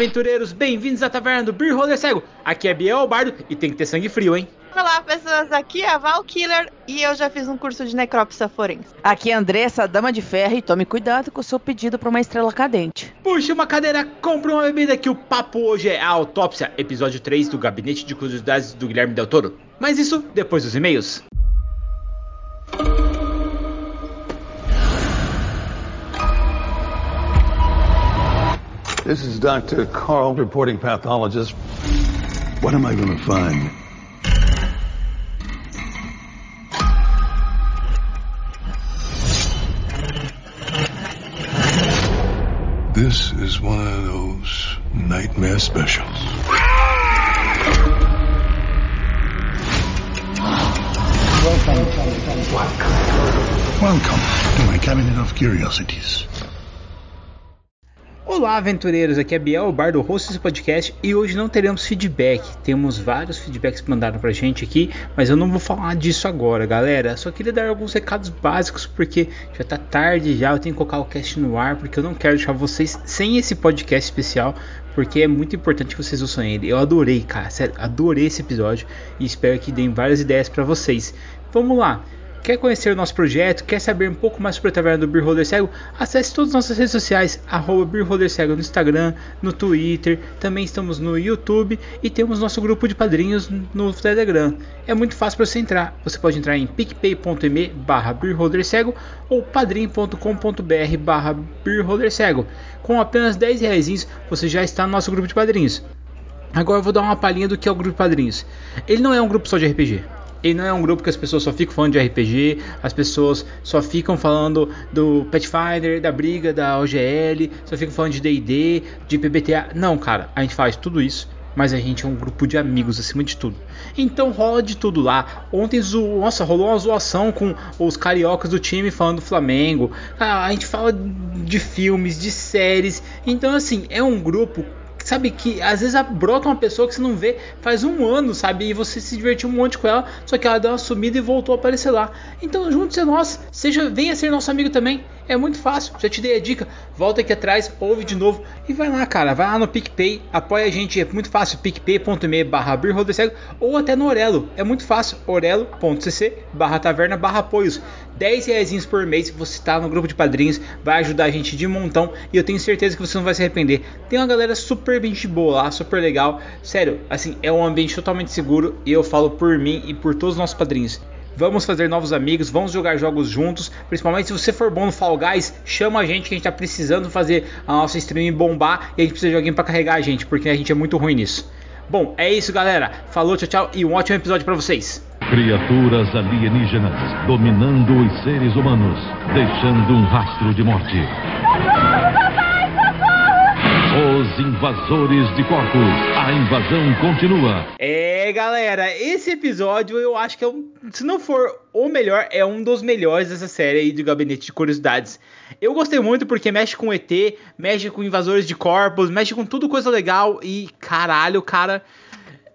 aventureiros, bem-vindos à taverna do Beer Roller Cego. Aqui é Biel Bardo e tem que ter sangue frio, hein? Olá, pessoas. Aqui é a Val Killer e eu já fiz um curso de necrópsia forense. Aqui é a Andressa, dama de ferro, e tome cuidado com o seu pedido para uma estrela cadente. Puxa uma cadeira, compra uma bebida que o papo hoje é a autópsia, episódio 3 do Gabinete de Curiosidades do Guilherme Del Toro. Mas isso depois dos e-mails. This is Dr. Carl reporting pathologist. What am I going to find? This is one of those nightmare specials. Welcome Welcome to my cabinet of curiosities. Olá, aventureiros! Aqui é Biel, o bar do host desse podcast e hoje não teremos feedback. Temos vários feedbacks mandaram pra gente aqui, mas eu não vou falar disso agora, galera. Só queria dar alguns recados básicos porque já tá tarde já, eu tenho que colocar o cast no ar porque eu não quero deixar vocês sem esse podcast especial, porque é muito importante que vocês ouçam ele. Eu adorei, cara, sério, adorei esse episódio e espero que deem várias ideias para vocês. Vamos lá! Quer conhecer o nosso projeto? Quer saber um pouco mais sobre a Taverna do Beer Cego? Acesse todas as nossas redes sociais, arroba Beer Cego no Instagram, no Twitter, também estamos no YouTube e temos nosso grupo de padrinhos no Telegram. É muito fácil para você entrar. Você pode entrar em picpay.me barra Cego ou padrim.com.br barra Cego. Com apenas 10 reais você já está no nosso grupo de padrinhos. Agora eu vou dar uma palhinha do que é o grupo de padrinhos. Ele não é um grupo só de RPG. Ele não é um grupo que as pessoas só ficam falando de RPG, as pessoas só ficam falando do Pathfinder, da briga, da OGL, só ficam falando de DD, de PBTA. Não, cara, a gente faz tudo isso, mas a gente é um grupo de amigos acima de tudo. Então rola de tudo lá. Ontem, zo... nossa, rolou uma zoação com os cariocas do time falando do Flamengo. Ah, a gente fala de filmes, de séries. Então, assim, é um grupo sabe, que às vezes brota uma pessoa que você não vê faz um ano, sabe, e você se divertiu um monte com ela, só que ela deu uma sumida e voltou a aparecer lá. Então, junte-se a nós, seja, venha ser nosso amigo também. É muito fácil, já te dei a dica. Volta aqui atrás, ouve de novo e vai lá, cara. Vai lá no PicPay, apoia a gente, é muito fácil. picpay.me barra ou até no Orelo. É muito fácil, orelo.cc barra taverna barra apoios. 10 reais por mês, você está no grupo de padrinhos, vai ajudar a gente de montão e eu tenho certeza que você não vai se arrepender. Tem uma galera super de boa lá, super legal. Sério, assim, é um ambiente totalmente seguro e eu falo por mim e por todos os nossos padrinhos. Vamos fazer novos amigos, vamos jogar jogos juntos. Principalmente se você for bom no Fall Guys, chama a gente que a gente tá precisando fazer a nossa stream bombar e a gente precisa de alguém para carregar a gente, porque a gente é muito ruim nisso. Bom, é isso, galera. Falou, tchau, tchau e um ótimo episódio para vocês. Criaturas alienígenas dominando os seres humanos, deixando um rastro de morte. Os invasores de corpos. A invasão continua. É, galera, esse episódio eu acho que é um, se não for o melhor, é um dos melhores dessa série aí do Gabinete de Curiosidades. Eu gostei muito porque mexe com ET, mexe com invasores de corpos, mexe com tudo coisa legal e caralho, cara.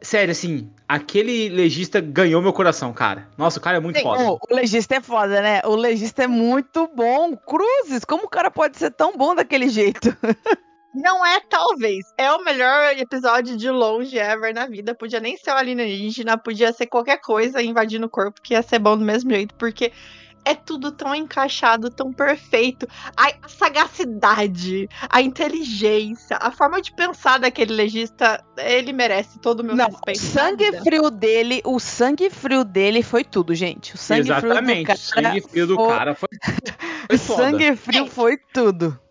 Sério, assim, aquele legista ganhou meu coração, cara. Nossa, o cara é muito Sim, foda. O, o legista é foda, né? O legista é muito bom. Cruzes, como o cara pode ser tão bom daquele jeito? Não é talvez. É o melhor episódio de longe ever na vida. Podia nem ser o alienígena, podia ser qualquer coisa invadindo o corpo que ia ser bom do mesmo jeito, porque é tudo tão encaixado, tão perfeito. A, sagacidade, a inteligência, a forma de pensar daquele legista, ele merece todo o meu Não, respeito. O sangue frio dele, o sangue frio dele foi tudo, gente. O sangue Exatamente, frio do cara. O sangue frio do foi... cara foi. foi o sangue frio foi tudo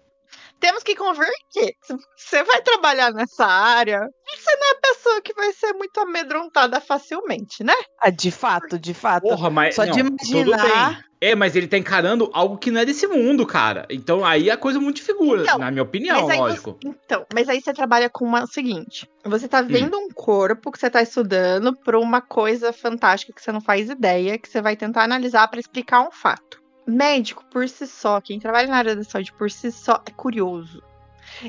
temos que converter. Você vai trabalhar nessa área, você não é a pessoa que vai ser muito amedrontada facilmente, né? Ah, de fato, de fato. Porra, mas, Só não, de imaginar. É, mas ele tá encarando algo que não é desse mundo, cara. Então aí a coisa muito figura, então, na minha opinião, lógico. Você, então, mas aí você trabalha com uma, o seguinte: você tá vendo hum. um corpo que você tá estudando pra uma coisa fantástica que você não faz ideia, que você vai tentar analisar para explicar um fato médico por si só, quem trabalha na área da saúde por si só, é curioso.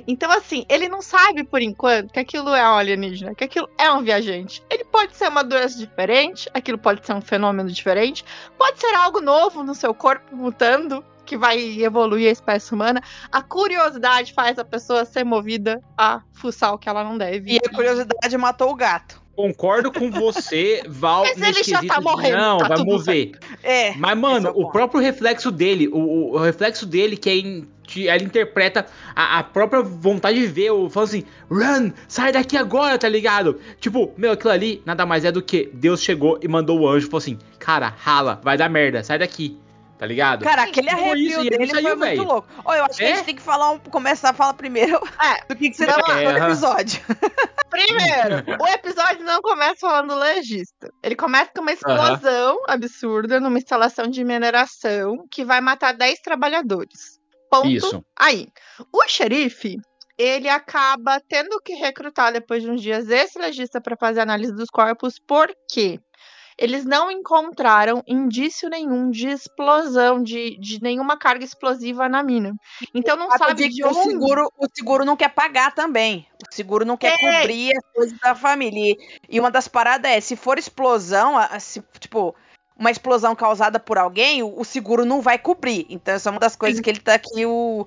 Então, assim, ele não sabe por enquanto que aquilo é um alienígena, que aquilo é um viajante. Ele pode ser uma doença diferente, aquilo pode ser um fenômeno diferente, pode ser algo novo no seu corpo mutando. que vai evoluir a espécie humana, a curiosidade faz a pessoa ser movida a fuçar o que ela não deve. E a curiosidade matou o gato. Concordo com você, Val. Mas ele já tá morrendo, Não, tá vai tudo mover. É. Mas, mano, é o próprio reflexo dele, o, o reflexo dele, que é ela interpreta a, a própria vontade de ver, o falando assim, run, sai daqui agora, tá ligado? Tipo, meu, aquilo ali nada mais é do que Deus chegou e mandou o anjo, falou assim, cara, rala, vai dar merda, sai daqui, tá ligado? Cara, aquele Foi arrepio isso, ele dele saiu, foi muito velho. louco. Ó, eu acho que a É? gente tem que falar um- começar a falar primeiro É, do que, que pensou lá. no episódio. Primeiro, o episódio não começa falando do legista. Ele começa com uma explosão absurda numa instalação de mineração que vai matar 10 trabalhadores. Ponto. Isso. Aí, o xerife, ele acaba tendo que recrutar depois de uns dias esse legista para fazer análise dos corpos, porque eles não encontraram indício nenhum de explosão, de, de nenhuma carga explosiva na mina. Então não sabe de de que o onde. seguro, o seguro não quer pagar também. O seguro não quer É. cobrir as coisas da família. E- uma das paradas é, se for explosão, se, tipo, uma explosão causada por alguém, o, seguro não vai cobrir. Então, essa é uma das coisas que ele tá aqui, o.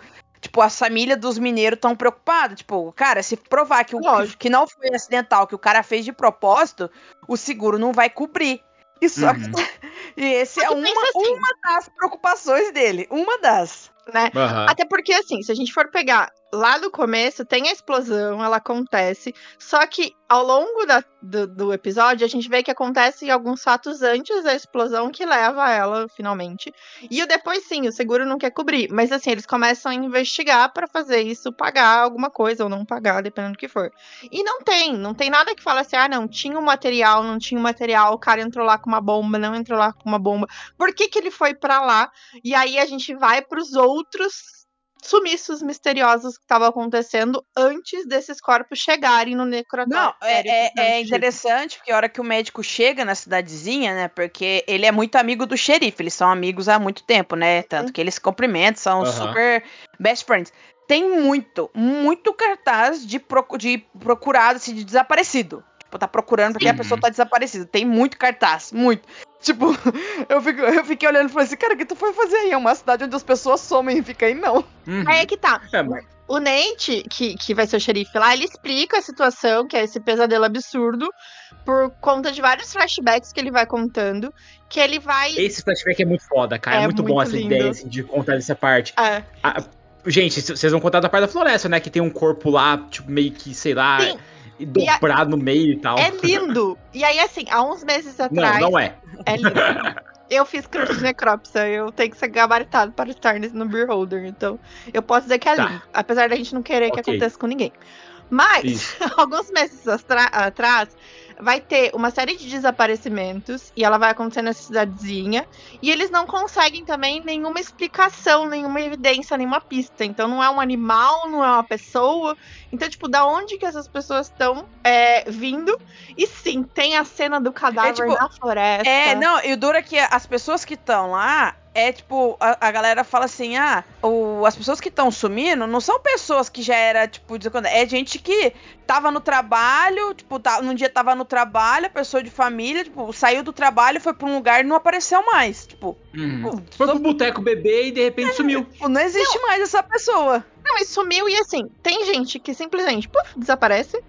Tipo, as famílias dos mineiros estão preocupadas. Tipo, cara, se provar que, o, que, Lógico. que não foi acidental, que o cara fez de propósito, o seguro não vai cobrir. E só que. Uhum. E esse é que uma, assim. uma das preocupações dele. Uma das. né? Aham. Até porque, assim, se a gente for pegar lá do começo, tem a explosão, ela acontece. Só que ao longo da- do, do episódio, a gente vê que acontecem alguns fatos antes da explosão que leva ela, finalmente. E o depois, sim, o seguro não quer cobrir. Mas, assim, eles começam a investigar pra fazer isso pagar alguma coisa ou não pagar, dependendo do que for. E não tem, não tem nada que fala assim, ah, não, tinha um material, não tinha um material, o cara entrou lá com uma bomba, não entrou lá com uma bomba. Por que, que ele foi pra lá? E aí a gente vai pros outros sumiços misteriosos que estavam acontecendo antes desses corpos chegarem no necrotério. Não, é, é- é interessante porque a hora que o médico chega na cidadezinha, né? Porque ele é muito amigo do xerife, eles são amigos há muito tempo, né? Tanto que eles se cumprimentam, são Aham. super best friends. Tem muito, muito cartaz de, procu- de procurado, assim, de desaparecido. Tipo, tá procurando porque a Sim. pessoa tá desaparecida. Tem muito cartaz, muito. Tipo, eu, fico, eu fiquei olhando e falei assim, cara, o que tu foi fazer aí? É uma cidade onde as pessoas somem e fica aí, não. Uhum. Aí é que tá. É, mas- O Nate, que, que vai ser o xerife lá, ele explica a situação, que é esse pesadelo absurdo, por conta de vários flashbacks que ele vai contando, que ele vai. Esse flashback é muito foda, cara. É, É muito, bom muito essa lindo. ideia assim, de contar essa parte. É, Ah, gente, vocês vão contar da parte da floresta, né? Que tem um corpo lá, tipo, meio que, sei lá, Sim. E dobrado no meio e tal. é lindo. E aí, assim, há uns meses Não, atrás. não é. É lindo. Eu fiz curso de necrópsia, eu tenho que ser gabaritado para estar nesse- no Beer Holder, então eu posso dizer que é Tá. lindo, apesar da gente não querer que Ok. aconteça com ninguém. Mas, alguns meses atrás, vai ter uma série de desaparecimentos e ela vai acontecer nessa cidadezinha e eles não conseguem também nenhuma explicação, nenhuma evidência, nenhuma pista. Então não é um animal, não é uma pessoa. Então, tipo, da onde que essas pessoas estão é, vindo? E sim, tem a cena do cadáver tipo, na floresta. É, não, e o duro é que as pessoas que estão lá, é tipo, a, a galera fala assim, ah, o, as pessoas que estão sumindo não são pessoas que já era, tipo, é gente que tava no trabalho, tipo, tá, num dia tava no trabalho, a pessoa de família, tipo, saiu do trabalho, foi pra um lugar e não apareceu mais, tipo, Uhum. Pô, Foi só- pro boteco beber e de repente sumiu. tipo, não existe mais essa pessoa. Não, e sumiu e assim, tem gente que simplesmente puf, desaparece.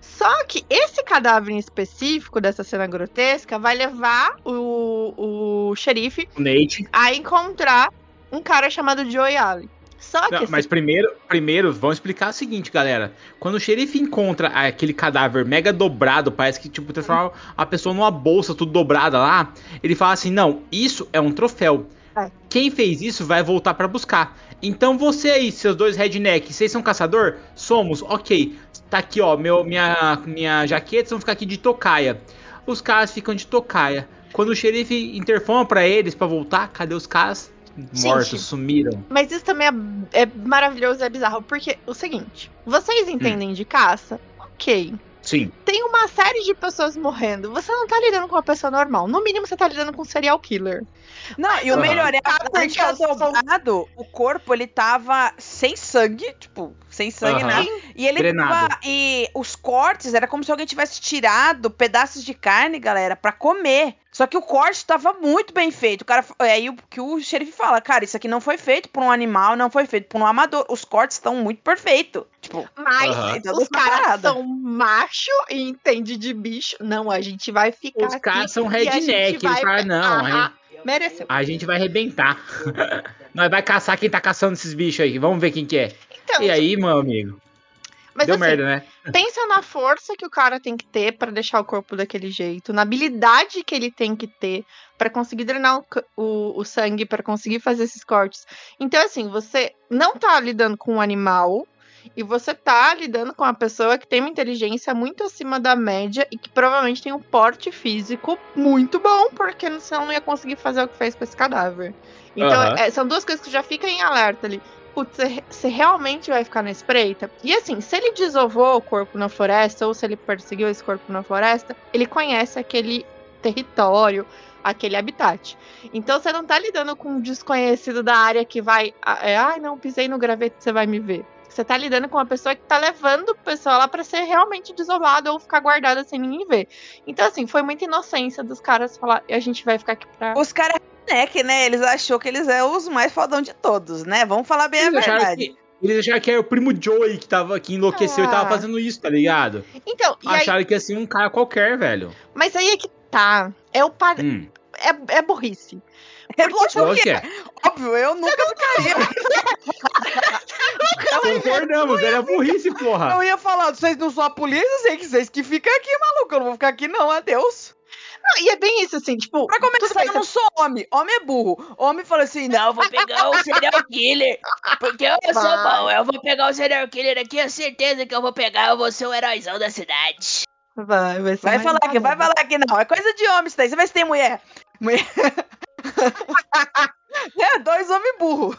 Só que esse cadáver em específico dessa cena grotesca vai levar o, o xerife O Nate. a encontrar um cara chamado Joey Allen. Só que Não, mas primeiro, primeiro, vamos explicar o seguinte, galera. Quando o xerife encontra aquele cadáver mega dobrado, parece que tipo transforma a pessoa numa bolsa tudo dobrada lá, ele fala assim: "Não, isso é um troféu. É. Quem fez isso vai voltar pra buscar. Então você aí, seus dois redneck, vocês são caçador? Somos. OK. Tá aqui, ó, meu minha minha jaqueta, vocês vão ficar aqui de tocaia. Os caras ficam de tocaia. Quando o xerife interfona pra eles pra voltar, cadê os caras? Mortos, Gente. sumiram. Mas isso também é, é maravilhoso, é bizarro. Porque o seguinte, vocês entendem de caça? Ok. Sim. Tem uma série de pessoas morrendo. Você não tá lidando com uma pessoa normal. No mínimo, você tá lidando com um serial killer. Não, e o melhor é a porque gente eu sou- dobrado, o corpo ele tava sem sangue, tipo, sem sangue, Aham. nada. E ele Drenado. tava. E os cortes era como se alguém tivesse tirado pedaços de carne, galera, pra comer. Só que o corte tava muito bem feito. O cara, é aí o que o xerife fala, cara, isso aqui não foi feito por um animal, não foi feito por um amador. Os cortes estão muito perfeitos. Tipo, Mas Aham. Então, os caras são macho e entende de bicho. Não, a gente vai ficar Os aqui caras são e a gente redneck. Vai- falam, não, Ah, ah, mereceu. a gente vai arrebentar. Nós vai caçar quem tá caçando esses bichos aí. Vamos ver quem que é. Então, E aí, meu amigo? mas Deu assim, merda, né? pensa na força que o cara tem que ter pra deixar o corpo daquele jeito, na habilidade que ele tem que ter pra conseguir drenar o, o- o sangue, pra conseguir fazer esses cortes. Então, assim, você não tá lidando com um animal e você tá lidando com uma pessoa que tem uma inteligência muito acima da média e que provavelmente tem um porte físico muito bom, porque senão não ia conseguir fazer o que fez com esse cadáver. Então, Aham. é, são duas coisas que já ficam em alerta ali. Putz, você- realmente vai ficar na espreita? E assim, se ele desovou o corpo na floresta, ou se ele perseguiu esse corpo na floresta, ele conhece aquele território, aquele habitat. Então você não tá lidando com um desconhecido da área que vai. ah, É, ai, não, pisei no graveto, você vai me ver. Você tá lidando com uma pessoa que tá levando o pessoal lá pra ser realmente desovada ou ficar guardada sem ninguém ver. Então, assim, foi muita inocência dos caras falar, a gente vai ficar aqui pra. os caras é que, né? Eles achou que eles eram os mais fodão de todos, né? Vamos falar bem Eles a acharam, verdade. que, eles acharam que era o primo Joey que, tava, que enlouqueceu e tava Ah. fazendo isso, tá ligado? Então, e aí, Acharam que ia ser um cara qualquer, velho. mas aí é que tá. É o pa... Hum, é, é burrice. É é. é. Óbvio, eu nunca ficaria. Concordamos, era burrice, porra. Eu ia falar, vocês não são a polícia, sei que vocês que ficam aqui, maluco. Eu não vou ficar aqui, não, adeus. Não, e é bem isso, assim, tipo. Pra começar, bem, eu não sou homem. Homem é burro. Homem fala assim: não, eu vou pegar o serial killer. Porque eu sou Vai. bom. Eu vou pegar o serial killer aqui, é certeza que eu vou pegar. Eu vou ser o heróizão da cidade. Vai, vai ser Vai falar que, vai falar que não. É coisa de homem isso daí. Você vê se tem mulher. Mulher. é, dois homens burros.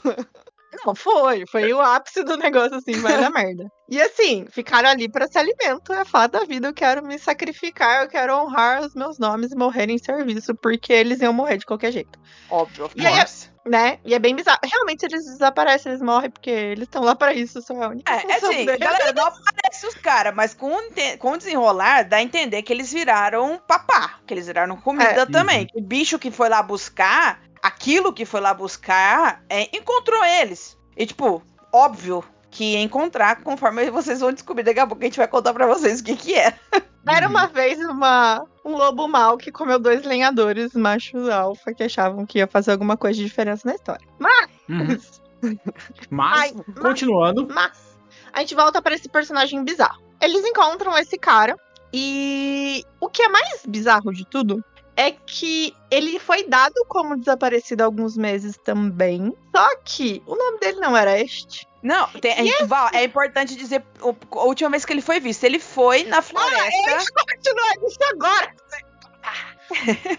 Não, foi. Foi o ápice do negócio, assim, vai dar merda. E assim, ficaram ali pra se alimento. É fato da vida. Eu quero me sacrificar, eu quero honrar os meus nomes e morrer em serviço, porque eles iam morrer de qualquer jeito. Óbvio. E aí, né? E é bem bizarro. Realmente, eles desaparecem, eles morrem, porque eles estão lá pra isso. Só é a única É, é assim, deles. galera, não aparece os caras, mas com, com o desenrolar, dá a entender que eles viraram papá, que eles viraram comida É. também. O bicho que foi lá buscar, aquilo que foi lá buscar, é, encontrou eles. E, tipo, óbvio que ia encontrar, conforme vocês vão descobrir daqui a pouco, a gente vai contar pra vocês o que que é. Era uma vez uma, um lobo mau que comeu dois lenhadores machos alfa que achavam que ia fazer alguma coisa de diferença na história. Mas, Uhum. Mas, Ai, continuando. mas a gente volta pra esse personagem bizarro. Eles encontram esse cara e o que é mais bizarro de tudo é que ele foi dado como desaparecido há alguns meses também. Só que o nome dele não era este. Não, tem- a gente- Val, é importante dizer o- a última vez que ele foi visto. Ele foi na floresta. Continua isso agora!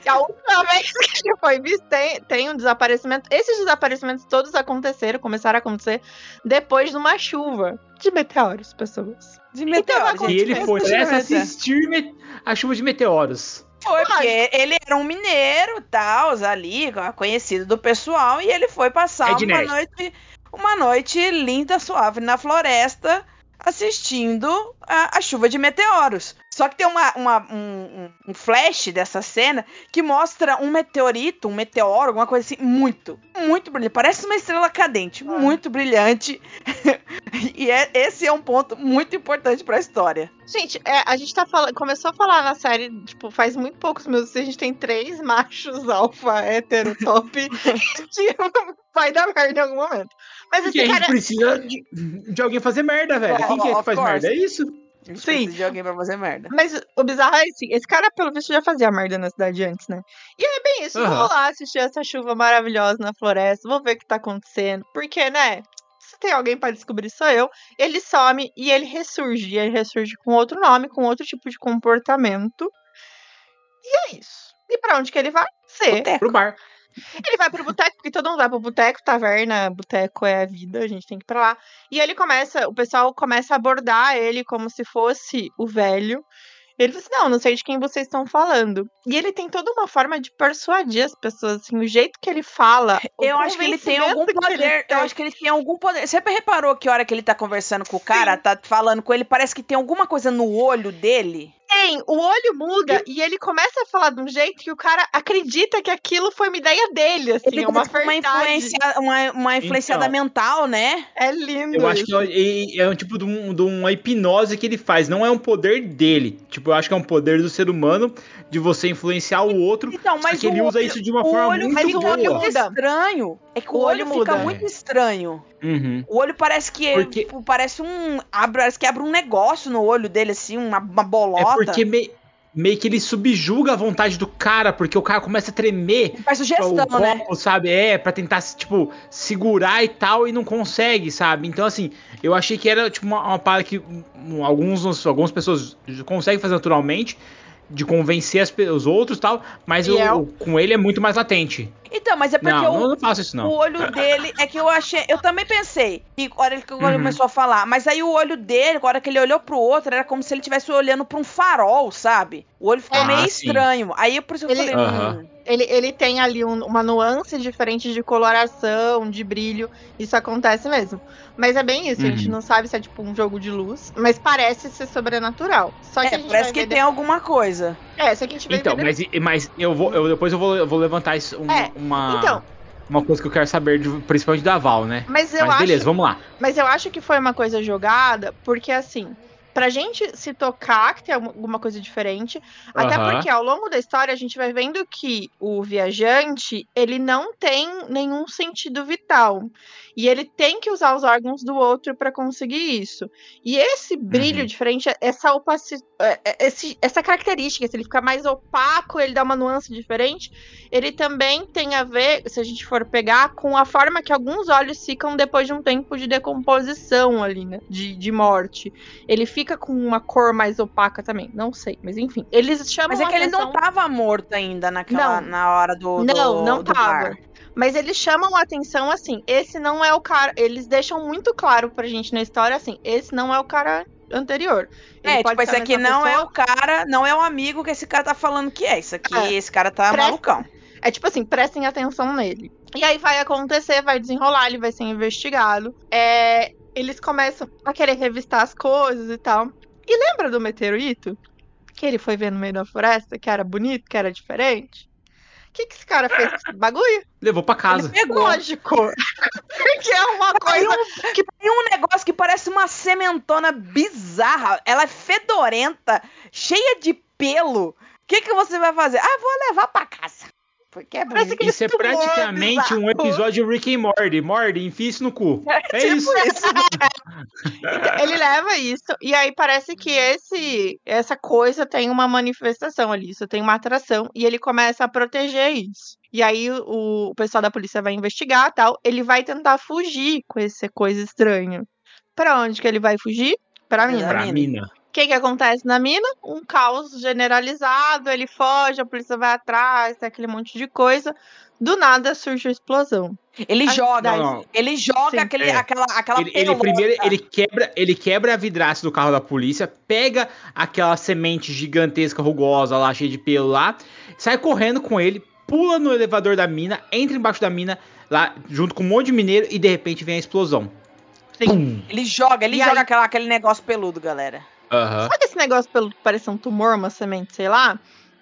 E a última vez que ele foi visto tem, tem um desaparecimento. Esses desaparecimentos todos aconteceram, começaram a acontecer depois de uma chuva de meteoros, pessoas. De Então, E gente. ele foi é. assistir a chuva de meteoros. Foi, porque ele era um mineiro, tal, ali, conhecido do pessoal, e ele foi passar uma Redneck. noite, uma noite linda, suave na floresta, assistindo a, a chuva de meteoros. Só que tem uma, uma- um, um- flash dessa cena que mostra um meteorito, um meteoro, alguma coisa assim, muito, muito brilhante. Parece uma estrela cadente, muito brilhante. e é- esse é um ponto muito importante pra história. Gente, é, a gente tá falando. Começou a falar na série, tipo, faz muito poucos minutos. A gente tem três machos alfa, hétero, top, que vai dar merda em algum momento. Mas Porque esse a gente cara. precisa de, de alguém fazer merda, velho. Quem que é que faz course. merda? É isso. A gente Sim. precisa de alguém pra fazer merda. Mas o bizarro é assim, esse cara, pelo visto, já fazia merda na cidade antes, né? E é bem isso, Aham. vou lá assistir essa chuva maravilhosa na floresta, vou ver o que tá acontecendo. Porque, né? Se tem alguém pra descobrir, sou eu. Ele some e ele ressurge. E ele ressurge com outro nome, com outro tipo de comportamento. E é isso. E pra onde que ele vai? Ser Boteco. Pro bar. Ele vai pro boteco, porque todo mundo vai pro boteco, taverna, boteco é a vida, a gente tem que ir pra lá. E ele começa, o pessoal começa a abordar ele como se fosse o velho. Ele fala assim, não, não sei de quem vocês estão falando. E ele tem toda uma forma de persuadir as pessoas, assim, o jeito que ele fala. Eu acho que ele tem algum poder. Eu acho que ele tem algum poder. Você reparou que a hora que ele tá conversando com o cara, tá falando com ele, parece que tem alguma coisa no olho dele? Tem, o olho muda e ele começa a falar de um jeito que o cara acredita que aquilo foi uma ideia dele, assim, Ele é uma tipo, uma influência, uma, uma influenciada Então. mental, né? É lindo Eu acho isso. que é, é um tipo de, um- de uma hipnose que ele faz, não é um poder dele. Tipo, eu acho que é um poder do ser humano de você influenciar o outro. Então, mas que ele o usa olho- isso de uma o forma olho muito fica o olho boa. muito muda. estranho. É que o, O olho, olho fica muda. muito estranho. Uhum. O olho parece que Porque- tipo, parece um abre, parece que abre um negócio no olho dele assim, uma, uma É bolota. porque me- meio que ele subjuga a vontade do cara, porque o cara começa a tremer. faz sugestão, o né? copo, sabe? É, pra tentar, tipo, segurar e tal, e não consegue, sabe? Então, assim, eu achei que era, tipo, uma, uma parada que um, alguns, algumas pessoas conseguem fazer naturalmente, de convencer as os outros e tal, mas E o- é o- o- com ele é muito mais latente. Então, mas é porque Não, o, não, não faço isso, o não. olho dele é que eu achei. Eu também pensei. E a hora que ele Uhum. começou a falar. Mas aí o olho dele, a hora que ele olhou pro outro, era como se ele estivesse olhando pra um farol, sabe? O olho ficou Ah, meio sim. estranho. Aí por isso que eu Ele- falei. Aham. hum, Ele, ele tem ali um- uma nuance diferente de coloração, de brilho. Isso acontece mesmo. Mas é bem isso, a gente Uhum. não sabe se é tipo um jogo de luz, mas parece ser sobrenatural. Só que é, a gente parece vai que ver tem alguma coisa. depois- É, só que a gente vai Então, ver mas, mas eu vou, eu, depois eu vou, eu vou levantar isso, um- É, uma, então. uma coisa que eu quero saber, de, principalmente da Val, né? Mas eu Mas beleza, acho, vamos lá. mas eu acho que foi uma coisa jogada, porque assim, pra gente se tocar que tem alguma- coisa diferente, até porque ao longo da história a gente vai vendo que o viajante, ele não tem nenhum sentido vital. E ele tem que usar os órgãos do outro pra conseguir isso. E esse brilho Uhum. diferente, essa opacidade, essa característica, se ele fica mais opaco, ele dá uma nuance diferente, ele também tem a ver, se a gente for pegar, com a forma que alguns olhos ficam depois de um tempo de decomposição ali, né? De, de morte. Ele fica com uma cor mais opaca também. Não sei, mas enfim. Eles chamam Mas é que ele atenção... não tava morto ainda naquela, Não. na hora do. do Não, não do tava. bar. Mas eles chamam a atenção assim, esse não é o cara. Eles deixam muito claro pra gente na história assim, esse não é o cara anterior. Ele É, pode tipo, esse aqui não é pessoa. o cara, não é o amigo que esse cara tá falando que é. Isso aqui, É. esse cara tá Presta- malucão. É tipo assim, prestem atenção nele. E aí vai acontecer, vai desenrolar, ele vai ser investigado. É, eles começam a querer revistar as coisas e tal. E lembra do meteorito? Que ele foi ver no meio da floresta, que era bonito, que era diferente? O que, que esse cara fez com esse bagulho? Levou pra casa. Ele pegou. Lógico. Porque é uma Tem coisa. um, que tem um negócio que parece uma sementona bizarra. Ela é fedorenta, cheia de pelo. O que, que você vai fazer? Ah, vou levar pra casa. Porque é Parece Isso é praticamente um episódio de Rick e Morty. Morty, enfia isso no cu. É tipo isso. Ele leva isso, e aí parece que esse essa coisa tem uma manifestação ali, isso tem uma atração, e ele começa a proteger isso. E aí o, o pessoal da polícia vai investigar tal, ele vai tentar fugir com essa coisa estranha. Pra onde que ele vai fugir? Pra mina. Pra mina. O que que acontece na mina? Um caos generalizado, ele foge, a polícia vai atrás, tem aquele monte de coisa. Do nada surge a explosão. Ele Ah, joga, daí- ele joga Sim. aquele, É. aquela, aquela Ele, ele primeiro ele quebra, ele quebra a vidraça do carro da polícia, pega aquela semente gigantesca, rugosa lá, cheia de pelo lá, sai correndo com ele, pula no elevador da mina, entra embaixo da mina, lá junto com um monte de mineiro e de repente vem a explosão. Ele joga, ele E joga aí- aquela, aquele negócio peludo, galera. Aham. Sabe esse negócio pelo que parece um tumor, uma semente, sei lá?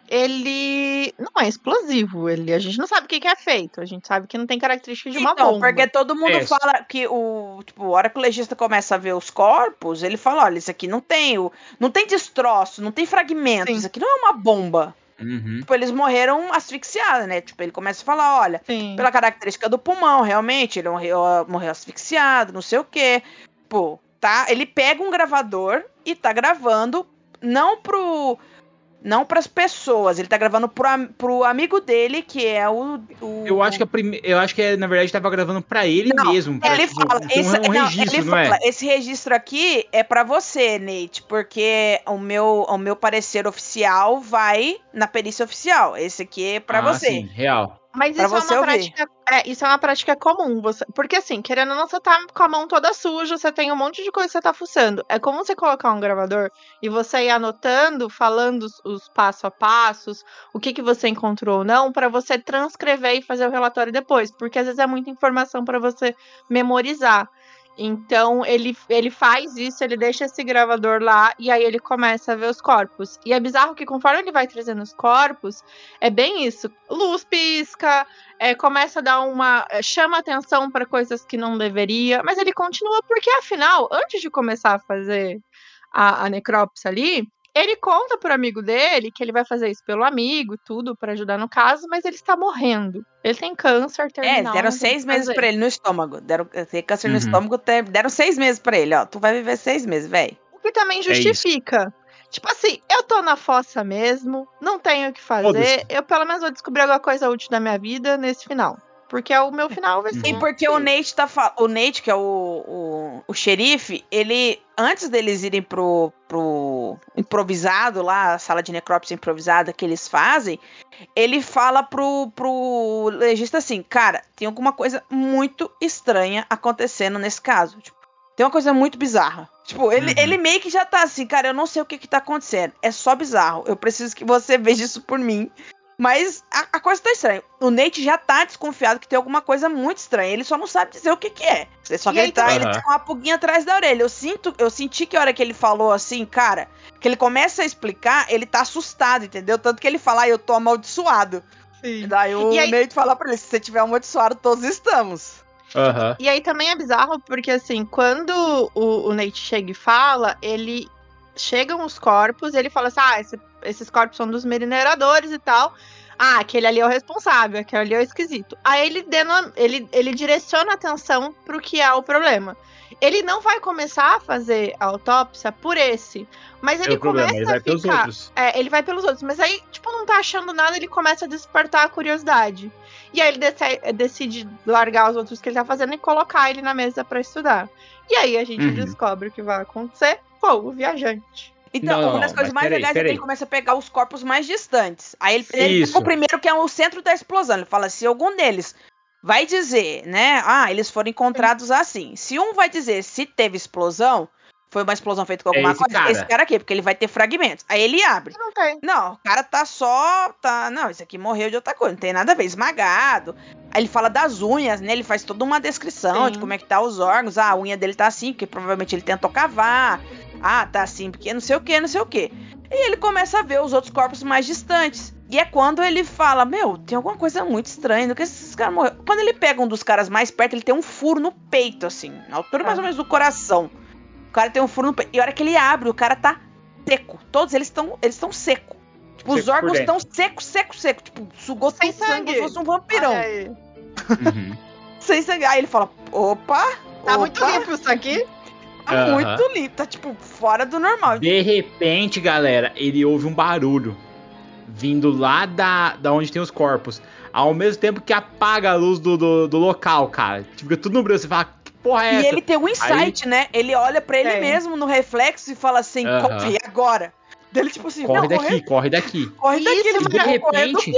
Ele não é explosivo. Ele, a gente não sabe o que, que é feito. A gente sabe que não tem característica de uma então, bomba. porque todo mundo É. fala que o. Tipo, a hora que o legista começa a ver os corpos, ele fala: olha, isso aqui não tem. O, não tem destroço, não tem fragmentos. Sim. Isso aqui não é uma bomba. Uhum. Tipo, eles morreram asfixiados, né? Tipo, ele começa a falar: olha, Sim. pela característica do pulmão, realmente, ele morreu, morreu asfixiado, não sei o quê. Pô, tá? Ele pega um gravador e tá gravando, não pro. Não pras pessoas, ele tá gravando pro, pro amigo dele, que é o. o- Eu acho que prime... eu acho que na verdade tava gravando pra ele Não, mesmo, pra, Ele tipo, fala, esse, um, não, registro, ele não fala, é? esse registro aqui é pra você, Nate, porque o meu, o meu parecer oficial vai na perícia oficial. Esse aqui é pra Ah, você. Sim, real. Mas isso é prática. É, isso é uma prática comum. Você, porque assim, querendo ou não, você tá com a mão toda suja, você tem um monte de coisa que você tá fuçando. É como você colocar um gravador e você ir anotando, falando os, os passo a passos, o que, que você encontrou ou não, pra você transcrever e fazer o relatório depois. Porque às vezes é muita informação pra você memorizar. Então ele, ele faz isso, ele deixa esse gravador lá e aí ele começa a ver os corpos. E é bizarro que conforme ele vai trazendo os corpos, é bem isso. Luz pisca, é, começa a dar uma. é, chama atenção para coisas que não deveria, mas ele continua, porque afinal, antes de começar a fazer a, a necrópsia ali, ele conta pro amigo dele que ele vai fazer isso pelo amigo, tudo, para ajudar no caso, mas ele está morrendo. Ele tem câncer É, terminal. deram tem o seis meses pra ele no estômago. Deram tem câncer no Uhum. estômago, te- deram seis meses pra ele, ó. Tu vai viver seis meses, velho. O que também isso. justifica. Tipo assim, eu tô na fossa mesmo, não tenho o que fazer. Eu pelo menos vou descobrir alguma coisa útil da minha vida nesse final. Porque é o meu final vai ser. E porque o Nate tá O Nate, que é o, o, o xerife, ele. Antes deles irem pro, pro improvisado lá, a sala de necrópsia improvisada que eles fazem, ele fala pro, pro legista assim, cara, tem alguma coisa muito estranha acontecendo nesse caso. Tipo, tem uma coisa muito bizarra. Tipo, ele, Uhum. ele meio que já tá assim, cara, eu não sei o que que tá acontecendo. É só bizarro. Eu preciso que você veja isso por mim. Mas a, a coisa tá estranha. O Nate já tá desconfiado que tem alguma coisa muito estranha. Ele só não sabe dizer o que que é. Só E que aí ele tá, também- ele tá com uma pulguinha atrás da orelha. Eu sinto, eu senti que a hora que ele falou assim, cara, que ele começa a explicar, ele tá assustado, entendeu? Tanto que ele fala, ah, eu tô amaldiçoado. Sim. Daí o E aí- Nate fala pra ele, se você tiver amaldiçoado, todos estamos. Aham. E aí também é bizarro, porque assim, quando o, o Nate chega e fala, ele. Chegam os corpos, ele fala assim: ah, esse- esses corpos são dos mineradores e tal. Ah, aquele ali é o responsável, aquele ali é o esquisito. Aí ele, deno- ele, ele direciona a atenção pro que é o problema. Ele não vai começar a fazer a autópsia por esse, mas É ele problema, começa ele vai a pelos ficar. outros. É, ele vai pelos outros, mas aí, tipo, não tá achando nada, ele começa a despertar a curiosidade. E aí ele decide largar os outros que ele tá fazendo e colocar ele na mesa pra estudar. E aí a gente Uhum. descobre o que vai acontecer com o viajante. Então, Não, uma das não, coisas mais peraí, legais é que peraí. ele começa a pegar os corpos mais distantes. Aí ele, ele pega o primeiro, que é o centro da explosão. Ele fala: se algum deles vai dizer, né? Ah, eles foram encontrados assim. Se um vai dizer se teve explosão, foi uma explosão feita com É alguma esse coisa, cara. esse cara aqui, porque ele vai ter fragmentos. Aí ele abre. Não tem. Não, o cara tá só. tá Não, esse aqui morreu de outra coisa, não tem nada a ver, esmagado. Aí ele fala das unhas, né? Ele faz toda uma descrição Sim. de como é que tá os órgãos. Ah, a unha dele tá assim, porque provavelmente ele tentou cavar. Ah, tá assim, porque não sei o que, não sei o que. E ele começa a ver os outros corpos mais distantes. E é quando ele fala: Meu, tem alguma coisa muito estranha. Do que esses caras morreram? Quando ele pega um dos caras mais perto, ele tem um furo no peito, assim, na altura mais Ah. ou menos do coração. O cara tem um furo no peito. E a hora que ele abre, o cara tá seco. Todos eles estão eles estão seco. Tipo, os Seco por órgãos estão seco, seco, seco. Tipo, sugou Sem sangue sangue. como se fosse um vampirão. Uhum. Sem sangue. Aí ele fala: Opa! Tá opa, muito limpo isso aqui. Tá Aham. muito limpo. Tá, tipo, fora do normal. De repente, galera, ele ouve um barulho vindo lá da, da onde tem os corpos. Ao mesmo tempo que apaga a luz do, do, do local, cara. Fica tudo no branco. Você fala, que porra é E essa? ele tem um insight, né? Ele olha pra ele Tem. mesmo no reflexo e fala assim: Aham. corre agora. Dele, tipo assim, Corre daqui, corre, corre daqui. corre daqui. Isso, Ele E de repente,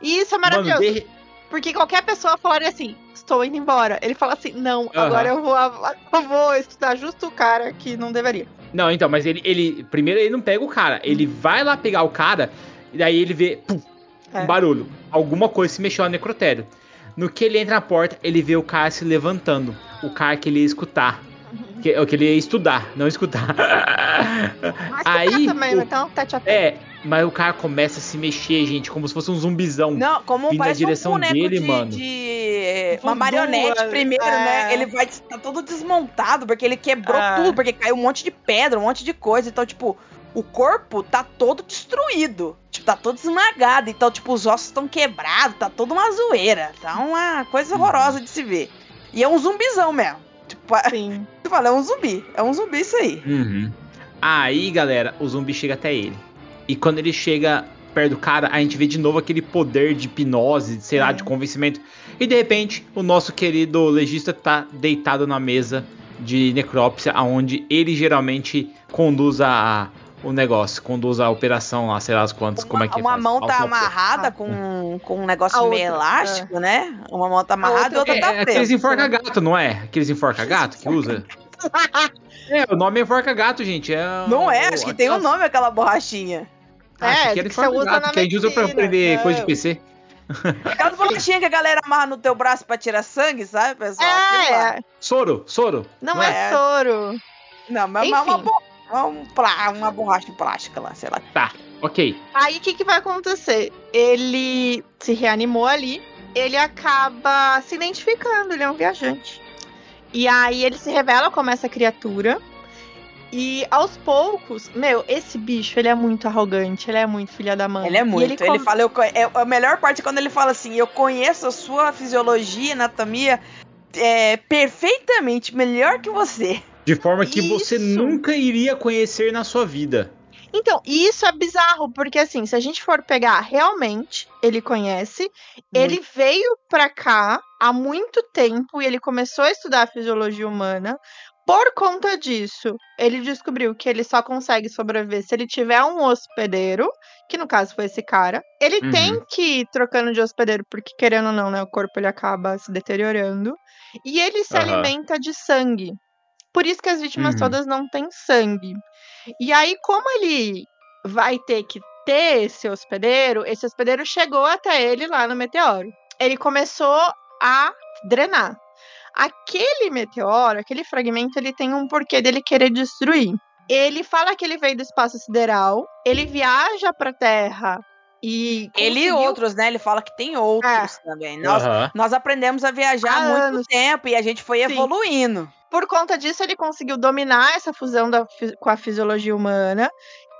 E isso é mano, maravilhoso. de re- Porque qualquer pessoa falaria assim: estou indo embora. Ele fala assim: não, Aham. agora eu vou, eu vou estudar justo o cara que não deveria. Não, então, mas ele, ele. Primeiro ele não pega o cara. Ele vai lá pegar o cara. E daí ele vê. Pum, É. um barulho. Alguma coisa se mexeu no necrotério. No que ele entra na porta, ele vê o cara se levantando. O cara que ele ia escutar. Que, o que ele ia estudar, não escutar. Mas Aí. também, o- então, tete a tete. é, mas o cara começa a se mexer, gente, como se fosse um zumbizão. Não, como Vindo na parece direção um boneco dele, de, mano. de- uma marionete primeiro, é. né? Ele vai tá todo desmontado porque ele quebrou É. tudo, porque caiu um monte de pedra, um monte de coisa. Então, tipo, o corpo tá todo destruído. Tipo, tá todo esmagado. Então, tipo, os ossos estão quebrados, tá toda uma zoeira. Tá uma coisa Uhum. horrorosa de se ver. E é um zumbizão mesmo. Tipo, Sim. tu fala, é um zumbi. É um zumbi isso aí. Uhum. Aí, galera, o zumbi chega até ele. E quando ele chega perto do cara, a gente vê de novo aquele poder de hipnose, sei lá, É. de convencimento. E de repente, o nosso querido legista tá deitado na mesa de necrópsia, aonde ele geralmente conduz a, o negócio, conduz a operação lá, sei lá as quantas, como é que uma faz? mão tá amarrada Ah. com, com um negócio meio outra, elástico, né? Uma mão tá amarrada e outra É, tá é aqueles presa. enforca-gato, não é? Aqueles enforca-gato que usa? É, o nome é enforca-gato, gente. É, Não é, acho que tem um nome aquela borrachinha. Ah, É, que que você usa na que a gente usa pra medicina. aprender coisa de Não. PC. Aquela borrachinha que a galera amarra no teu braço pra tirar sangue, sabe, pessoal? Lá. É, Soro, soro. não, é? é soro. Não, mas uma, Enfim. bo- um plá- uma borracha plástica lá, sei lá. Tá, ok. Aí o que, que vai acontecer? Ele se reanimou ali, ele acaba se identificando, ele é um viajante. E aí ele se revela como essa criatura. E aos poucos, meu, esse bicho, ele é muito arrogante, ele é muito filha da mãe. Ele é E muito. Ele, come- fala, eu, é, a melhor parte é quando ele fala assim: eu conheço a sua fisiologia, anatomia é, perfeitamente melhor que você. De forma que você Isso. nunca iria conhecer na sua vida. Então, e isso é bizarro, porque assim, se a gente for pegar realmente, ele conhece, ele veio pra cá há muito tempo e ele começou a estudar a fisiologia humana. Por conta disso, ele descobriu que ele só consegue sobreviver se ele tiver um hospedeiro, que no caso foi esse cara. Ele Uhum. tem que ir trocando de hospedeiro, porque querendo ou não, né, o corpo ele acaba se deteriorando. E ele se Aham. alimenta de sangue. Por isso que as vítimas Uhum. todas não têm sangue. E aí, como ele vai ter que ter esse hospedeiro, esse hospedeiro chegou até ele lá no meteoro. Ele começou a drenar. Aquele meteoro, aquele fragmento, ele tem um porquê dele querer destruir. Ele fala que ele veio do espaço sideral, ele viaja pra Terra e. Ele e outros, né? Ele fala que tem outros também. Nós, Aham. nós aprendemos a viajar há muito anos. tempo e a gente foi Sim. evoluindo. Por conta disso, ele conseguiu dominar essa fusão da com a fisiologia humana.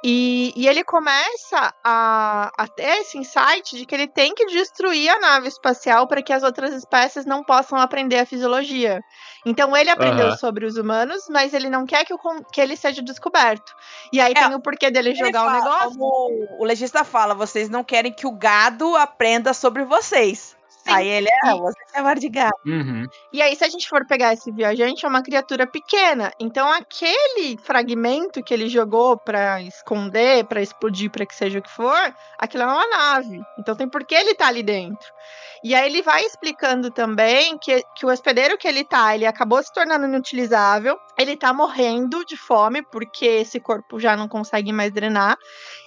E, e ele começa a, a ter esse insight de que ele tem que destruir a nave espacial para que as outras espécies não possam aprender a fisiologia. Então ele aprendeu Aham. sobre os humanos, mas ele não quer que, o que ele seja descoberto. E aí É, tem o porquê dele Ele jogar o negócio. Como o legista fala, vocês não querem que o gado aprenda sobre vocês. Sim. Aí ele é, você chama de gado. Uhum. E aí, se a gente for pegar esse viajante, é uma criatura pequena. Então, aquele fragmento que ele jogou pra esconder, pra explodir, pra que seja o que for, aquilo é uma nave. Então, tem por que ele tá ali dentro. E aí, ele vai explicando também que, que o hospedeiro que ele tá, ele acabou se tornando inutilizável. Ele tá morrendo de fome, porque esse corpo já não consegue mais drenar.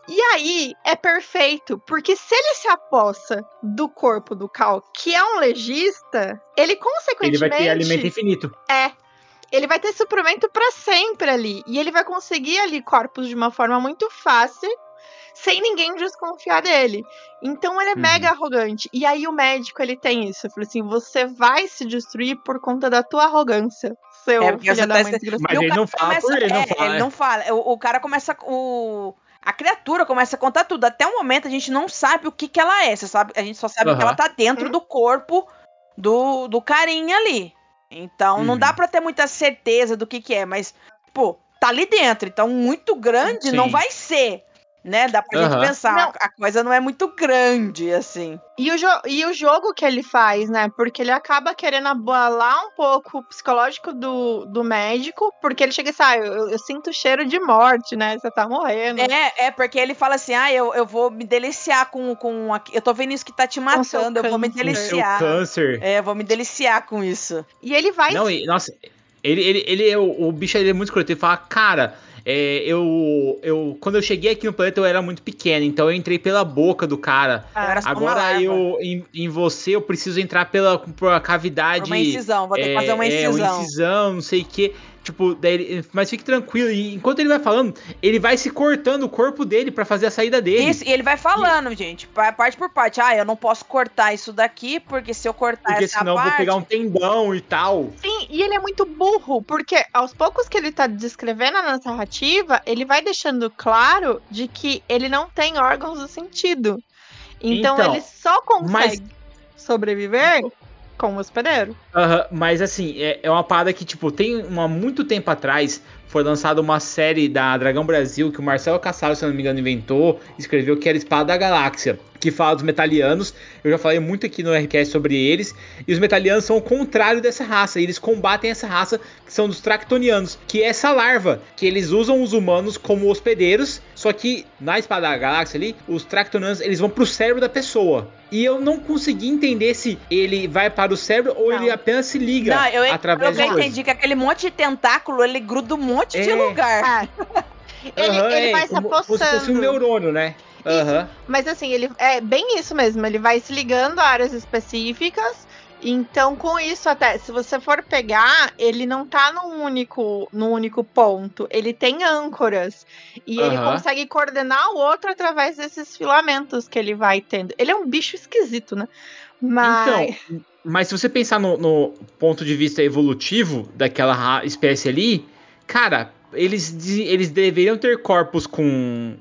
E aí é perfeito, porque se ele se aposta do corpo do Cal, que é um legista, ele Ele consequentemente vai ter alimento infinito. é. Ele vai ter suprimento pra sempre ali. E ele vai conseguir ali corpos de uma forma muito fácil, sem ninguém desconfiar dele. Então ele é Uhum. mega arrogante. E aí o médico, ele tem isso. Eu falei assim, você vai se destruir por conta da tua arrogância. Seu É, filho da tá mãe. Mas E o ele cara não fala por ele, não é, fala. Ele não fala. O, o cara começa. O, a criatura começa a contar tudo. Até o momento a gente não sabe o que, que ela é. Você sabe, a gente só sabe que Aham. ela tá dentro Uhum. do corpo do, do carinha ali. Então não Uhum. dá pra ter muita certeza do que, que é, mas, pô, tá ali dentro. Então, muito grande Sim. não vai ser. Né? Dá pra gente Aham. pensar, Não. a coisa não é muito grande, assim. E o, e o jogo que ele faz, né? Porque ele acaba querendo abalar um pouco o psicológico do, do médico, porque ele chega e sai, eu, eu sinto cheiro de morte, né? Você tá morrendo. É, é, porque ele fala assim: ah, eu, eu vou me deliciar com, com. a- Eu tô vendo isso que tá te matando, eu vou me seu deliciar. câncer. É, eu vou me deliciar com isso. E ele vai Não, e, nossa, ele, ele, ele é o, o bicho ele é muito escroto. Ele fala, cara, é, eu, eu. Quando eu cheguei aqui no planeta, eu era muito pequeno, então eu entrei pela boca do cara. Uma Agora eu, em, em você, eu preciso entrar pela, pela cavidade. Uma incisão, vou ter que fazer uma É, incisão. uma incisão, não sei o que. Tipo, daí ele- mas fique tranquilo. E enquanto ele vai falando, ele vai se cortando o corpo dele pra fazer a saída dele. Isso, e ele vai falando, gente, pa- parte por parte. Ah, eu não posso cortar isso daqui, porque se eu cortar Porque essa senão parte. vou pegar um tendão e tal. Sim, e ele é muito burro, porque aos poucos que ele tá descrevendo a narrativa, ele vai deixando claro de que ele não tem órgãos do sentido. Então, Então, ele só consegue mas- sobreviver com hospedeiro. Aham, mas assim, é, é uma parada que, tipo, tem uma muito tempo atrás foi lançada uma série da Dragão Brasil que o Marcelo Cassaro, se não me engano, inventou, escreveu que era Espada da Galáxia, que fala dos metalianos. Eu já falei muito aqui no RCast sobre eles. E os metalianos são o contrário dessa raça. Eles combatem essa raça que são dos Tractonianos, que é essa larva que eles usam os humanos como hospedeiros. Só que na Espada da Galáxia ali, os Tractonianos eles vão pro cérebro da pessoa. E eu não consegui entender se ele vai para o cérebro ou Não. ele apenas se liga Não, eu, através eu já entendi que aquele monte de tentáculo, ele gruda um monte de É. lugar. É. Ele, Aham, ele é, vai se como, como se fosse um neurônio, né? Aham. Mas assim, ele é bem isso mesmo. Ele vai se ligando a áreas específicas. Então, com isso, até se você for pegar, ele não tá num único, num único ponto. Ele tem âncoras. E ele Aham. consegue coordenar o outro através desses filamentos que ele vai tendo. Ele é um bicho esquisito, né? Mas. Então, mas se você pensar no, no ponto de vista evolutivo daquela espécie ali, cara, eles, eles deveriam ter corpos com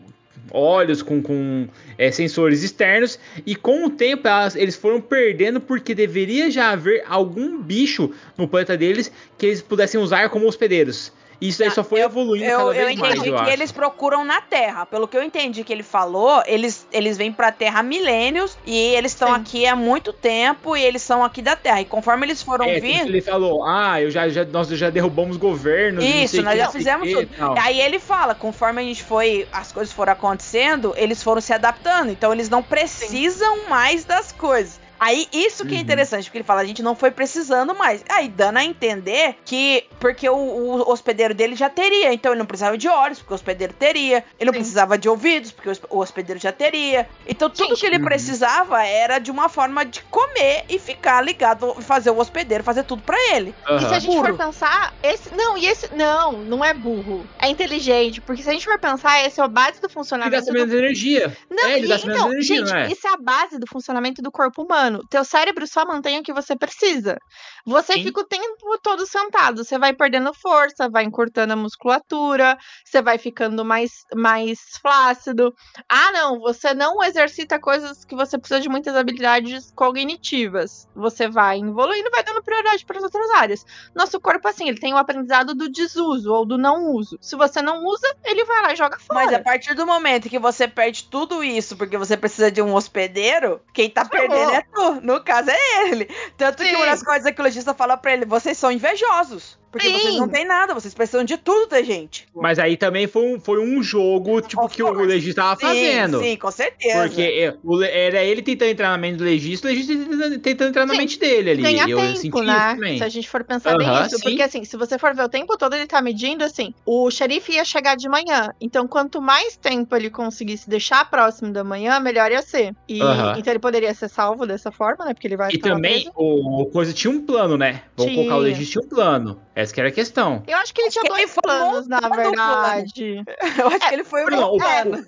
olhos, com, com é, sensores externos, e com o tempo elas- eles foram perdendo porque deveria já haver algum bicho no planeta deles que eles pudessem usar como hospedeiros. Isso aí Tá, só foi eu- evoluindo Eu, cada eu vez mais, entendi eu que acho. eles procuram na Terra. Pelo que eu entendi que ele falou, eles, eles vêm pra Terra há milênios e eles estão Sim. aqui há muito tempo e eles são aqui da Terra. E conforme eles foram É, vindo. ele falou, ah, eu já, já, nós já derrubamos governos. e Isso, nós que, já fizemos que, tudo. tal. Aí ele fala, conforme a gente foi, as coisas foram acontecendo, eles foram se adaptando. Então eles não precisam mais das coisas. Aí isso que é Uhum. interessante, porque ele fala, a gente não foi precisando mais. Aí dando a entender que, porque o, o hospedeiro dele já teria, então ele não precisava de olhos, porque o hospedeiro teria. Ele não Sim. precisava de ouvidos, porque o hosp- o hospedeiro já teria. Então tudo Gente. que ele Uhum. precisava era de uma forma de comer e ficar ligado, fazer o hospedeiro fazer tudo pra ele. E se a gente Burro. for pensar, esse. Não, e esse. Não, não é burro. É inteligente. Porque se a gente for pensar, esse é a base do Ele funcionamento gasta do menos energia. Não, é, ele e- gasta menos então, energia, gente, não é? isso é a base do funcionamento do corpo humano. Teu cérebro só mantém o que você precisa. Você Sim. fica o tempo todo sentado, você vai perdendo força, vai encurtando a musculatura, você vai ficando mais, mais flácido. Ah, não, você não exercita coisas que você precisa de muitas habilidades cognitivas. Você vai evoluindo, vai dando prioridade para as outras áreas. Nosso corpo, assim, ele tem o aprendizado do desuso ou do não uso. Se você não usa, ele vai lá e joga fora. Mas a partir do momento que você perde tudo isso porque você precisa de um hospedeiro, quem tá perdendo é. No caso é ele. Tanto que Sim. uma das coisas que o lojista fala pra ele: vocês são invejosos. Porque Sim. vocês não têm nada, vocês precisam de tudo da gente. Mas aí também foi um, foi um jogo, tipo, que o legista tava fazendo. Sim, sim, com certeza. Porque é, era ele tentando entrar na mente do legista, o legista tentando, entrar na Sim, mente dele ali. Ganhar eu tempo, senti né? isso também. Se a gente for pensar bem Aham, isso. sim. Porque assim, se você for ver o tempo todo, ele tá medindo assim, o xerife ia chegar de manhã. Então, quanto mais tempo ele conseguisse deixar próximo da manhã, melhor ia ser. E Aham. então ele poderia ser salvo dessa forma, né? Porque ele vai E também o, o coisa tinha um plano, né? Vamos Tinha. colocar o legista tinha um plano. Essa que era a questão. Eu acho que ele Acho tinha dois planos, na plano. verdade. Eu acho que ele foi o Não, o- plano.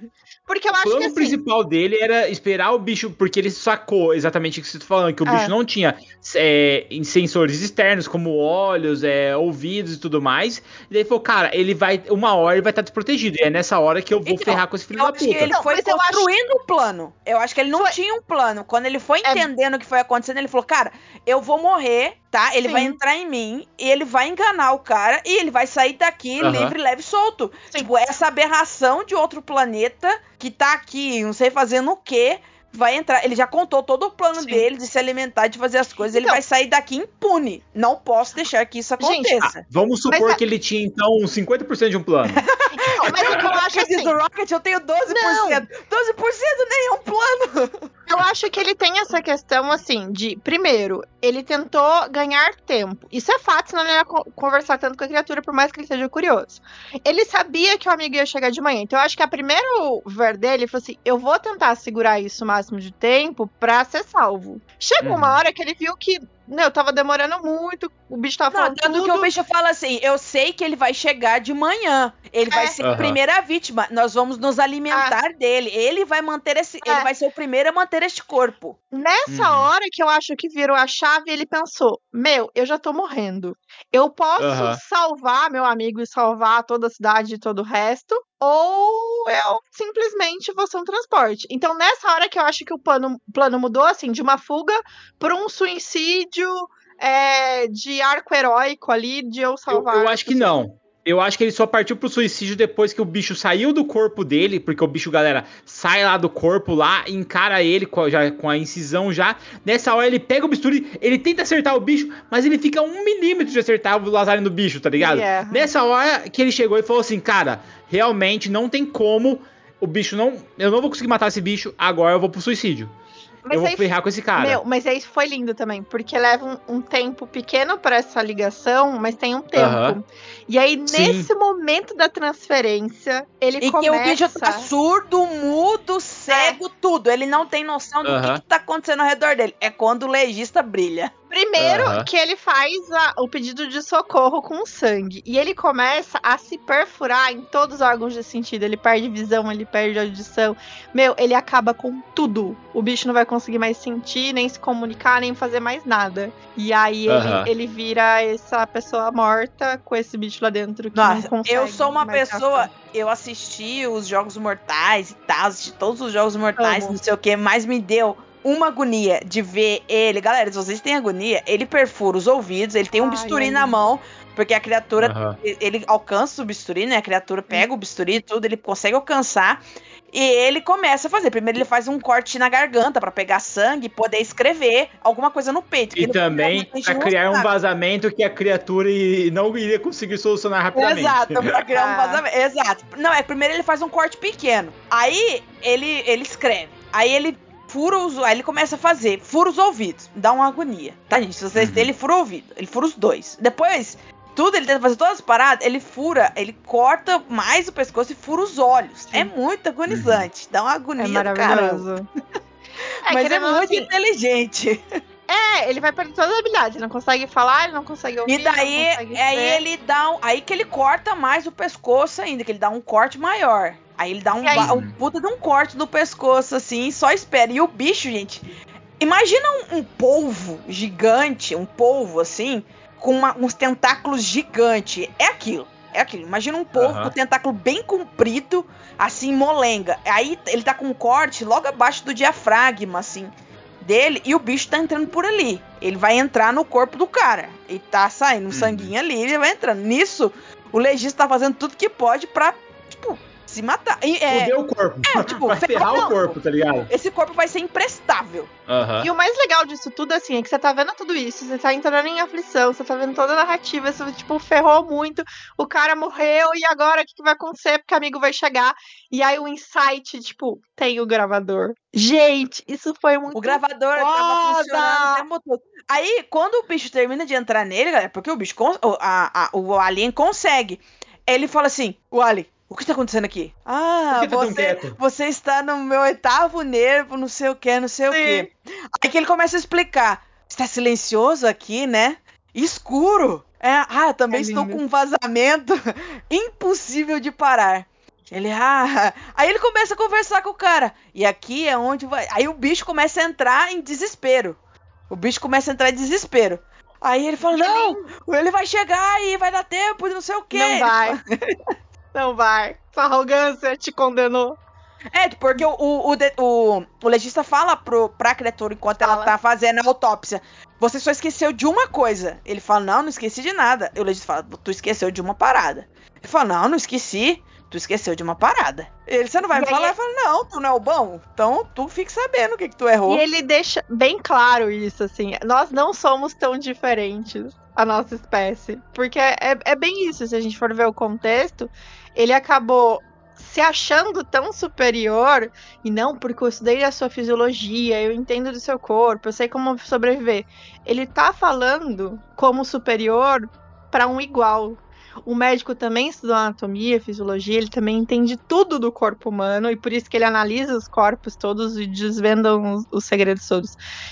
Porque eu O acho plano que assim. principal dele era esperar o bicho, porque ele sacou exatamente o que você tá falando, que o É. bicho não tinha é, em sensores externos, como olhos, é, ouvidos e tudo mais. E daí ele falou, cara, ele vai. Uma hora ele vai estar desprotegido. E é nessa hora que eu vou Então, ferrar com esse filho Eu da acho que puta. ele Não, foi eu acho- construindo o plano. Eu acho que ele não Foi- tinha um plano. Quando ele foi É- entendendo o que foi acontecendo, ele falou: Cara, eu vou morrer, tá? Ele Sim. vai entrar em mim e ele vai enganar o cara e ele vai sair daqui livre, leve e solto. Sim. Tipo, essa aberração de outro planeta que tá aqui, não sei fazendo o quê. Vai entrar, ele já contou todo o plano Sim. dele de se alimentar, de fazer as coisas. ele Então- vai sair daqui impune. Não posso deixar que isso Gente, aconteça. Vamos supor Mas que ele tinha, então, 50% de um plano. Não, mas o que eu acho assim. o Rocket, eu tenho 12%. 12% nem é um plano. Eu acho que ele tem essa questão, assim, de. Primeiro, ele tentou ganhar tempo. Isso é fato, senão ele não ia co- conversar tanto com a criatura, por mais que ele seja curioso. Ele sabia que o amigo ia chegar de manhã. Então, eu acho que a primeiro ver dele ele falou assim: eu vou tentar segurar isso o máximo de tempo pra ser salvo. Chegou Uhum. uma hora que ele viu que. Meu, tava demorando muito, o bicho tava Não, falando tanto que tudo. o bicho fala assim: eu sei que ele vai chegar de manhã. Ele vai É. ser a Aham. primeira vítima. Nós vamos nos alimentar dele. Ele vai manter esse. É. Ele vai ser o primeiro a manter ter este corpo. Nessa Uhum. hora que eu acho que virou a chave, ele pensou: Meu, eu já tô morrendo. Eu posso Aham. salvar meu amigo e salvar toda a cidade e todo o resto, ou eu simplesmente vou ser um transporte. Então, nessa hora que eu acho que o plano, plano mudou, assim, de uma fuga para um suicídio é, de arco heróico ali, de eu Eu, salvar. eu as acho que não. Eu acho que ele só partiu pro suicídio depois que o bicho saiu do corpo dele, porque o bicho, galera, sai lá do corpo lá, encara ele com a, já, com a incisão já. Nessa hora ele pega o bisturi, ele tenta acertar o bicho, mas ele fica um milímetro de acertar o Lazarino do bicho, tá ligado? Yeah. Nessa hora que ele chegou e falou assim, cara, realmente não tem como o bicho não. Eu não vou conseguir matar esse bicho, agora eu vou pro suicídio. Mas eu vou aí ferrar com esse cara. Meu, mas aí foi lindo também, porque leva um, um tempo pequeno pra essa ligação, mas tem um tempo. Aham. E aí, Sim. nesse momento da transferência, ele E começa... que o bicho tá surdo, mudo, cego, tudo. Ele não tem noção do Aham. que, que tá acontecendo ao redor dele. É quando o legista brilha. Primeiro que ele faz a- o pedido de socorro com sangue. E ele começa a se perfurar em todos os órgãos de sentido. Ele perde visão, ele perde audição. Meu, ele acaba com tudo. O bicho não vai conseguir mais sentir, nem se comunicar, nem fazer mais nada. E aí ele, ele vira essa pessoa morta com esse bicho lá dentro que não Nossa, consegue. eu sou uma pessoa. Eu assisti os Jogos Mortais e tal, assisti todos os Jogos Mortais, Amo. não sei o que, mas me deu uma agonia de ver ele. Galera, se vocês têm agonia, ele perfura os ouvidos, ele tem um Ai, bisturi na mão, porque a criatura Aham. ele alcança o bisturi, né? A criatura pega o bisturi e tudo, ele consegue alcançar. E ele começa a fazer. Primeiro ele faz um corte na garganta pra pegar sangue e poder escrever alguma coisa no peito. E também pra criar um vazamento que a criatura não iria conseguir solucionar rapidamente. Exato, pra criar um Ah. vazamento. Exato. Não, é primeiro ele faz um corte pequeno. Aí ele, ele escreve. Aí ele fura os. Aí ele começa a fazer. Fura os ouvidos. Dá uma agonia. Tá, gente? Se vocês Uhum. têm, ele fura o ouvido. Ele fura os dois. Depois. Tudo, ele tenta fazer todas as paradas, ele fura, ele corta mais o pescoço e fura os olhos. É muito agonizante. Dá uma agonia É maravilhoso. Mas é muito assim, inteligente. É, ele vai perder todas as habilidades. Ele não consegue falar, ele não consegue ouvir. E daí, não consegue aí ver. ele dá um, aí que ele corta mais o pescoço ainda, que ele dá um corte maior. Aí ele dá um, aí- um puta de um corte no pescoço, assim, só espera. E o bicho, gente, imagina um, um polvo gigante, um polvo assim, com uma- uns tentáculos gigantes. É aquilo. É aquilo. Imagina um polvo Aham. com o tentáculo bem comprido, assim, molenga. Aí ele tá com um corte logo abaixo do diafragma, assim, dele, e o bicho tá entrando por ali. Ele vai entrar no corpo do cara. E tá saindo um sanguinho ali, ele vai entrando. Nisso, o legista tá fazendo tudo que pode pra, tipo, se matar. E, é, Fudeu o corpo. é, tipo, Vai ferrar o corpo, tá ligado? esse corpo vai ser imprestável. Aham. E o mais legal disso tudo, assim, é que você tá vendo tudo isso, você tá entrando em aflição, você tá vendo toda a narrativa, você, tipo, ferrou muito, o cara morreu, e agora o que, que vai acontecer? Porque o amigo vai chegar. E aí o insight, tipo, tem o gravador. Gente, isso foi muito O gravador tava foda! funcionando o tempo todo. Aí, quando o bicho termina de entrar nele, galera, porque o bicho, a- a- o alien consegue. Ele fala assim: O alien, o que tá acontecendo aqui? Ah, tá você, você está no meu oitavo nervo, não sei o que, não sei o Sim. que. Aí que ele começa a explicar: Está silencioso aqui, né? Escuro. É, ah, eu também É estou lindo. com um vazamento impossível de parar. Ele, ah. Aí ele começa a conversar com o cara. E aqui é onde vai. Aí o bicho começa a entrar em desespero. O bicho começa a entrar em desespero. Aí ele fala: Não, ele vai chegar e vai dar tempo e não sei o quê. Não vai. Não vai. Sua arrogância te condenou. É, porque o, o, o, o, legista fala pro, pra criatura enquanto ela Fala. tá fazendo a autópsia. Você só esqueceu de uma coisa. Ele fala, não, não esqueci de nada. E o legista fala, tu esqueceu de uma parada. Ele fala, não, não esqueci. Tu esqueceu de uma parada. Ele, você não vai E me falar? é- Ele fala, não, tu não é o bom. Então tu fique sabendo o que, que tu errou. E ele deixa bem claro isso, assim. Nós não somos tão diferentes, a nossa espécie. Porque é, é bem isso, se a gente for ver o contexto, ele acabou se achando tão superior, e não porque eu estudei a sua fisiologia, eu entendo do seu corpo, eu sei como sobreviver. Ele tá falando como superior para um igual. O médico também estudou anatomia, fisiologia, ele também entende tudo do corpo humano e por isso que ele analisa os corpos todos e desvenda os, os segredos todos.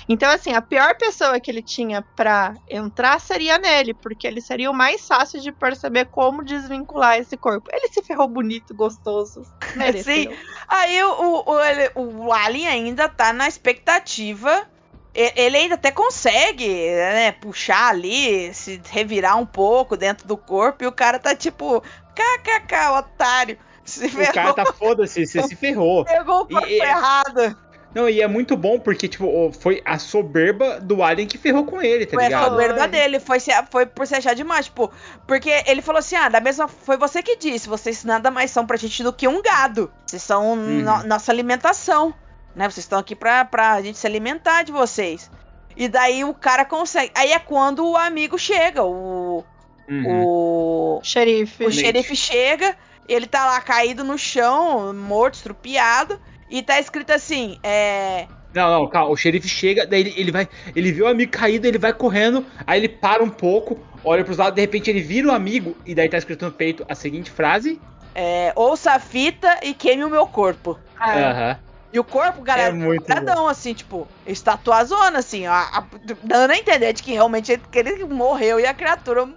Então, assim, a pior pessoa que ele tinha para entrar seria nele, porque ele seria o mais fácil de perceber como desvincular esse corpo. Ele se ferrou bonito, gostoso. Mereceu. Sim. Aí o, o, ele- o Alien ainda tá na expectativa. Ele ainda até consegue, né, puxar ali, se revirar um pouco dentro do corpo, e o cara tá tipo, kkk, otário. Se O ferrou, cara tá foda-se, você se ferrou. pegou o corpo E- e- errado. Não, e é muito bom porque, tipo, foi a soberba do Alien que ferrou com ele, tá Foi a ligado? soberba Foi. dele, foi, se, foi por se achar demais, tipo, porque ele falou assim, ah, da mesma, foi você que disse, vocês nada mais são pra gente do que um gado, vocês são no- nossa alimentação, né, vocês estão aqui pra, pra gente se alimentar de vocês. E daí o cara consegue, aí é quando o amigo chega, o, Uhum. o, Xerife. o xerife chega, ele tá lá caído no chão, morto, estrupiado, e tá escrito assim, é... Não, não, calma. O xerife chega, daí ele, ele vai. Ele vê o amigo caído, ele vai correndo, aí ele para um pouco, olha pros lados, de repente ele vira o amigo, e daí tá escrito no peito a seguinte frase. é, ouça a fita e queime o meu corpo. É. Aham. E o corpo, galera, É muito quadradão, assim, tipo, estatuazona, assim, ó, a- dando a entender de que realmente ele, que ele morreu e a criatura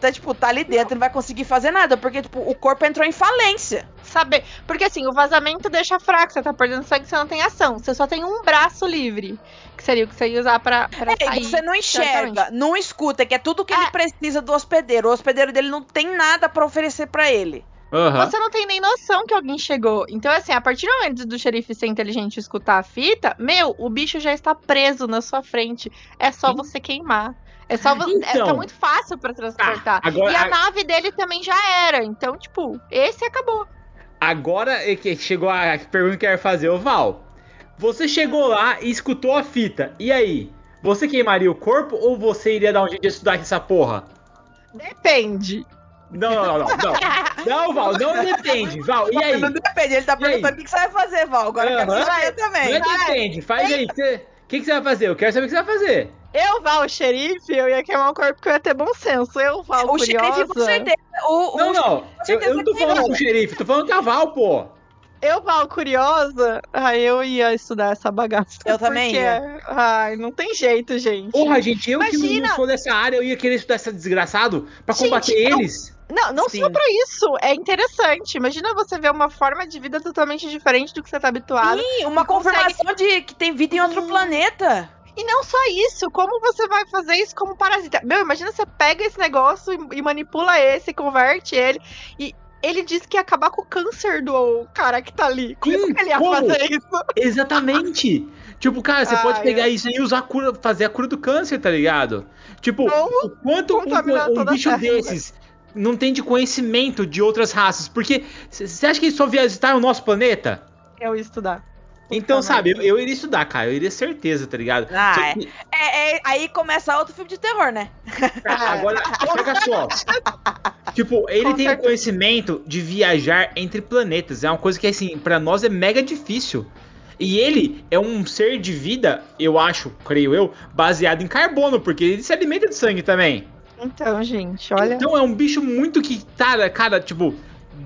tá, tipo, tá ali dentro e não vai conseguir fazer nada, porque, tipo, o corpo entrou em falência. Saber. Porque assim, o vazamento deixa fraco, você tá perdendo sangue, você não tem ação. Você só tem um braço livre. Que seria o que você ia usar pra, pra É, sair. e você não enxerga, não escuta, que é tudo que ele É. precisa do hospedeiro. O hospedeiro dele não tem nada pra oferecer pra ele. Aham. Você não tem nem noção que alguém chegou. Então, assim, a partir do momento do xerife ser inteligente escutar a fita, meu, o bicho já está preso na sua frente. É só Sim. você queimar. É só você. é, Então. tá muito fácil pra transportar. agora- e a a- nave dele também já era. Então, tipo, esse acabou. Agora é que chegou a pergunta que eu ia fazer, ô Val. Você chegou lá e escutou a fita. E aí? Você queimaria o corpo ou você iria dar um jeito de estudar essa porra? Depende. Não, não, não, não. Não, não Val, não depende. Val, e aí? Não depende, ele tá perguntando o que, que você vai fazer, Val. Agora eu quero saber Não também. é depende, faz aí. O que, que você vai fazer? Eu quero saber o que você vai fazer. Eu, Val, o xerife, eu ia queimar o corpo porque eu ia ter bom senso. Eu, Val, O curiosa. xerife, com certeza. O, Não, o, não. Eu, eu não tô falando com o xerife, tô falando com a Val, pô. Eu, Val, curiosa, aí eu ia estudar essa bagaça. Eu também porque, ia. Ai, não tem jeito, gente. Porra, gente, eu que não- não Imagina. sou dessa área, eu ia querer estudar esse desgraçado pra Gente, combater eu- eles. Não, não Sim. só pra isso. É interessante. Imagina você ver uma forma de vida totalmente diferente do que você tá habituado. Sim, uma E consegue- confirmação de que tem vida em outro Hum. planeta. E não só isso, como você vai fazer isso como parasita? Meu, imagina você pega esse negócio e, e manipula esse, converte ele. E ele disse que ia acabar com o câncer do cara que tá ali. Como Sim, que ele ia como? fazer isso? Exatamente. Tipo, cara, você Ai, pode pegar eu- isso e usar a cura, fazer a cura do câncer, tá ligado? Tipo, Ou o quanto um, um a bicho terra, né? Não tem de conhecimento de outras raças? Porque você acha que eles só visitaram o nosso planeta? Eu ia estudar. Então, sabe, eu, eu iria estudar, cara. Eu iria certeza, tá ligado? Ah, é. que- É, é, aí começa outro filme de terror, né? Cara, agora, pega só. Tipo, ele Com tem o certeza. conhecimento de viajar entre planetas. É uma coisa que, assim, pra nós é mega difícil. E ele é um ser de vida, eu acho, creio eu, baseado em carbono, porque ele se alimenta de sangue também. Então, gente, olha. Então é um bicho muito que, cara, cara, tipo,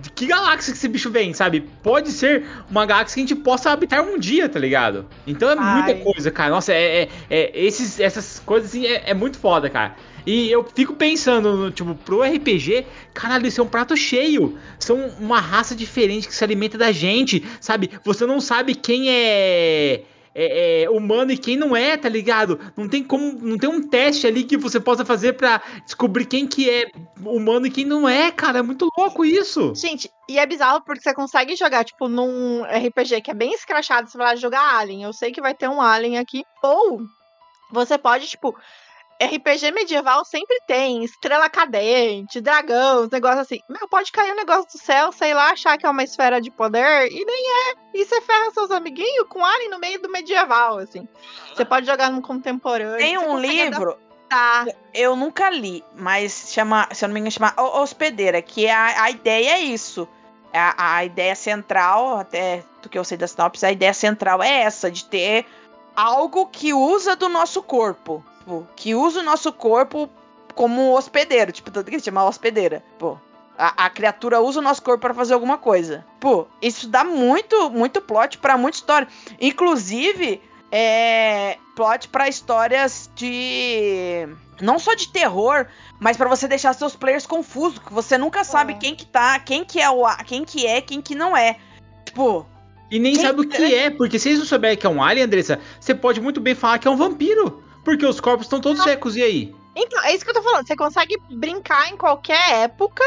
de que galáxia que esse bicho vem, sabe? Pode ser uma galáxia que a gente possa habitar um dia, tá ligado? Então é muita Ai. coisa, cara. Nossa, é, é- é- esses, essas coisas assim é, é muito foda, cara. E eu fico pensando, no, tipo, pro RPG, caralho, isso é um prato cheio. São uma raça diferente que se alimenta da gente, sabe? Você não sabe quem é. É- é humano e quem não é, tá ligado? Não tem como, não tem um teste ali que você possa fazer pra descobrir quem que é humano e quem não é, cara. É muito louco isso. Gente, e é bizarro porque você consegue jogar, tipo, num RPG que é bem escrachado, você vai lá jogar Alien. Eu sei que vai ter um Alien aqui. Ou você pode, tipo, RPG medieval sempre tem estrela cadente, dragão, os negócios assim. Meu, pode cair um negócio do céu, sei lá, achar que é uma esfera de poder, e nem é. E você ferra seus amiguinhos com Alien no meio do medieval, assim. Você pode jogar num contemporâneo. Tem um livro, adaptar. eu nunca li, mas chama, se eu não me engano, chama O- Hospedeira, que a, a ideia é isso. A, a ideia central, até do que eu sei da sinopse, a ideia central é essa, de ter algo que usa do nosso corpo. Tipo, Que usa o nosso corpo como hospedeiro, tipo, tanto que ele chama hospedeira. Pô, a, a criatura usa o nosso corpo para fazer alguma coisa. Pô, isso dá muito, muito plot para muita história. Inclusive, é, plot para histórias de não só de terror, mas para você deixar seus players confusos, que você nunca sabe É. quem que tá, quem que é o quem que é, quem que não é. Tipo, E nem sabe o que é, porque se eles não souberem que é um alien, Andressa, você pode muito bem falar que é um vampiro. Porque os corpos estão todos secos, e aí? Então, é isso que eu tô falando. Você consegue brincar em qualquer época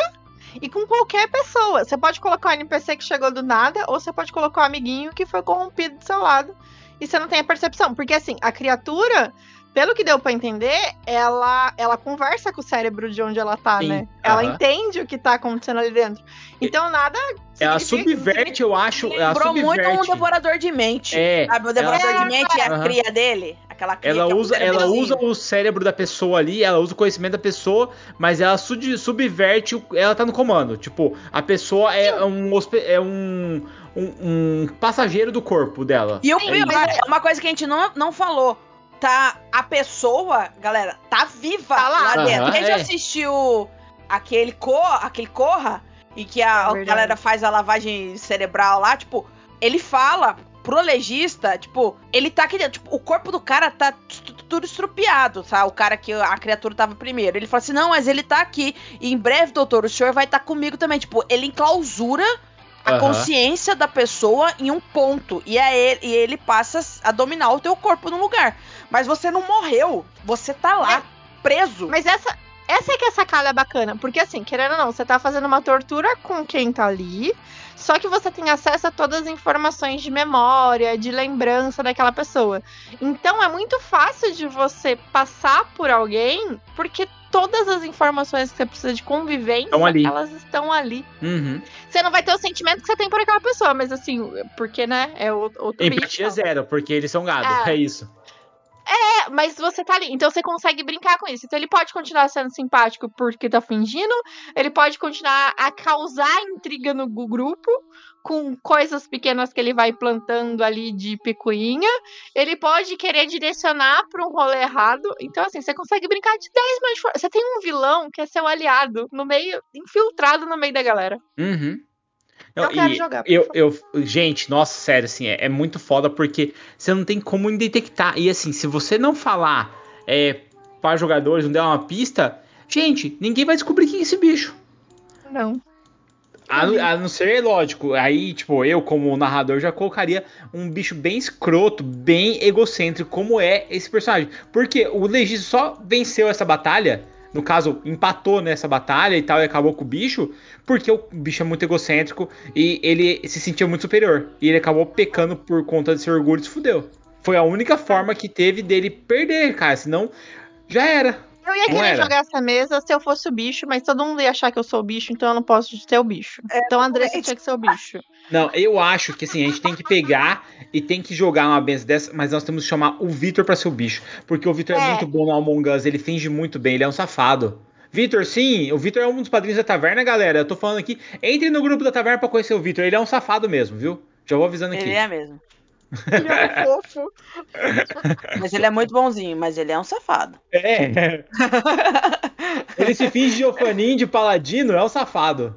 e com qualquer pessoa. Você pode colocar um NPC que chegou do nada, ou você pode colocar um amiguinho que foi corrompido do seu lado. E você não tem a percepção. Porque assim, a criatura, pelo que deu pra entender, ela, ela conversa com o cérebro de onde ela tá, Sim, né? Ela entende o que tá acontecendo ali dentro. Então nada. Ela subverte, eu acho. Ela lembrou muito um subverte. devorador de mente. É, Sabe, o devorador ela- de mente é a cria dele. Aquela cria Ela que é um usa, ela usa o cérebro da pessoa ali, ela usa o conhecimento da pessoa, mas ela sub- subverte, o- ela tá no comando. Tipo, a pessoa é um, hospe- é um, um, um passageiro do corpo dela. E o Sim, pior, é uma coisa que a gente não, não falou. Tá, a pessoa, galera, tá viva Tá lá. lá, dentro. Quem já é. assistiu aquele, co aquele Corra, e que a, É a galera faz a lavagem cerebral lá, tipo, ele fala pro legista, tipo, ele tá aqui dentro, tipo, o corpo do cara tá tudo estrupiado, sabe? O cara que a criatura tava primeiro. Ele fala assim: não, mas ele tá aqui. E em breve, doutor, o senhor vai estar comigo também. Tipo, ele enclausura a Aham. consciência da pessoa em um ponto. E, é ele, e ele passa a dominar o teu corpo no lugar. Mas você não morreu. Você tá lá, preso. Mas essa, essa é que é a sacada bacana. Porque, assim, querendo ou não, você tá fazendo uma tortura com quem tá ali. Só que você tem acesso a todas as informações de memória, de lembrança daquela pessoa. Então é muito fácil de você passar por alguém, porque todas as informações que você precisa de convivência, Estão ali. elas estão ali. Uhum. Você não vai ter o sentimento que você tem por aquela pessoa, mas assim, porque, né, é o- outro Empatia bicho. zero, porque eles são gado. É. É, isso. É, mas você tá ali. Então você consegue brincar com isso. Então ele pode continuar sendo simpático porque tá fingindo. Ele pode continuar a causar intriga no grupo. Com coisas pequenas que ele vai plantando ali de picuinha. Ele pode querer direcionar pra um rolê errado. Então, assim, você consegue brincar de 10 mais. Você tem um vilão que é seu aliado no meio, infiltrado no meio da galera. Uhum. Eu Não, quero e jogar, Eu, eu, gente, nossa, sério, assim, é, é muito foda porque você não tem como detectar. E assim, se você não falar é, para jogadores, não der uma pista, gente, ninguém vai descobrir quem é esse bicho. Não. A, a não ser, lógico, aí, tipo, eu como narrador já colocaria um bicho bem escroto, bem egocêntrico, como é esse personagem. Porque o Legis só venceu essa batalha, no caso, empatou nessa batalha e tal, e acabou com o bicho, porque o bicho é muito egocêntrico e ele se sentia muito superior. E ele acabou pecando por conta desse orgulho e se fudeu. Foi a única forma que teve dele perder, cara, senão já era. Eu ia Não querer era. jogar essa mesa se eu fosse o bicho, mas todo mundo ia achar que eu sou o bicho, então eu não posso ser o bicho. então a Andressa tinha que ser o bicho. Não, eu acho que assim, a gente tem que pegar e tem que jogar uma benção dessa, mas nós temos que chamar o Vitor pra ser o bicho. Porque o Vitor é. É. muito bom no Among Us, ele finge muito bem, ele é um safado. Vitor, sim, o Vitor é um dos padrinhos da taverna, galera. Eu tô falando aqui, entre no grupo da taverna pra conhecer o Vitor, ele é um safado mesmo, viu? Já vou avisando aqui. Ele é mesmo. Ele é um fofo. Mas ele é muito bonzinho, mas ele é um safado. É. ele se finge de ofanim, de paladino, é um safado.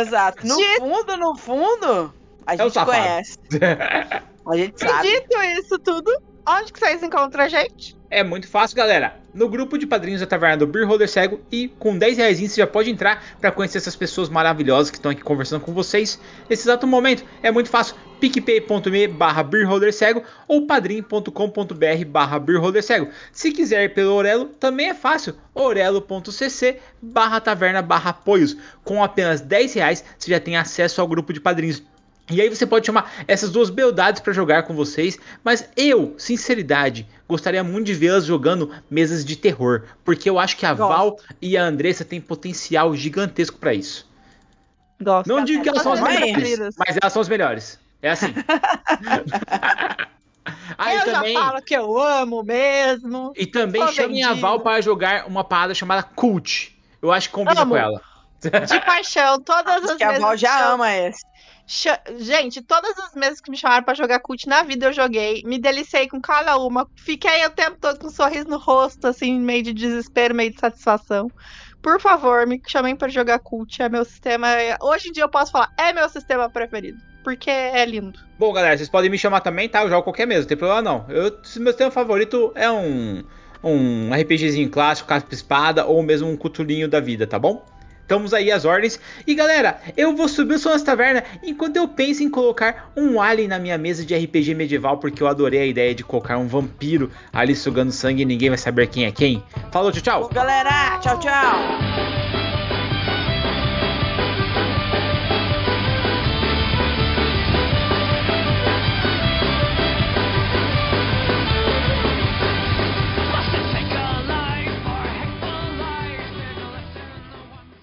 Exato. No Dito- fundo, no fundo, a É um gente safado. conhece. A gente E sabe. dito isso tudo, onde que vocês encontram a gente? É muito fácil, galera. No grupo de padrinhos da Taverna do Beer Holder Cego e com 10 reais você já pode entrar para conhecer essas pessoas maravilhosas que estão aqui conversando com vocês nesse exato momento. É muito fácil. picpay.me barra Cego ou padrim.com.br barra Cego. Se quiser pelo Orelo, também é fácil. orelo.cc barra taverna barra apoios. Com apenas 10 reais você já tem acesso ao grupo de padrinhos. E aí você pode chamar essas duas beldades para jogar com vocês, mas eu, sinceridade, gostaria muito de vê-las jogando mesas de terror, porque eu acho que a Gosto. Val e a Andressa têm potencial gigantesco para isso. Gosto. Não digo que elas são as melhores, mas elas são as melhores. É assim. ah, eu também, já falo que eu amo mesmo. e também chamem a. Val para jogar uma parada chamada Cult. Eu acho que combina Amo. com ela. De paixão, todas as que a vezes. Val já ama esse. Gente, todas as vezes que me chamaram pra jogar cult na vida eu joguei, me delicei com cada uma, fiquei o tempo todo com um sorriso no rosto, assim, meio de desespero, meio de satisfação. Por favor, me chamem pra jogar cult, é meu sistema. Hoje em dia eu posso falar, é meu sistema preferido, porque é lindo. Bom, galera, vocês podem me chamar também, tá? Eu jogo qualquer mesa, não tem problema não. Eu, se meu tema favorito é um, um RPGzinho clássico, capa espada ou mesmo um cutulinho da vida, tá bom? Estamos aí as ordens. E galera, eu vou subir o som nessa taverna enquanto eu penso em colocar um alien na minha mesa de RPG medieval, porque eu adorei a ideia de colocar um vampiro ali sugando sangue e ninguém vai saber quem é quem. Falou, tchau, tchau! Galera, tchau, tchau.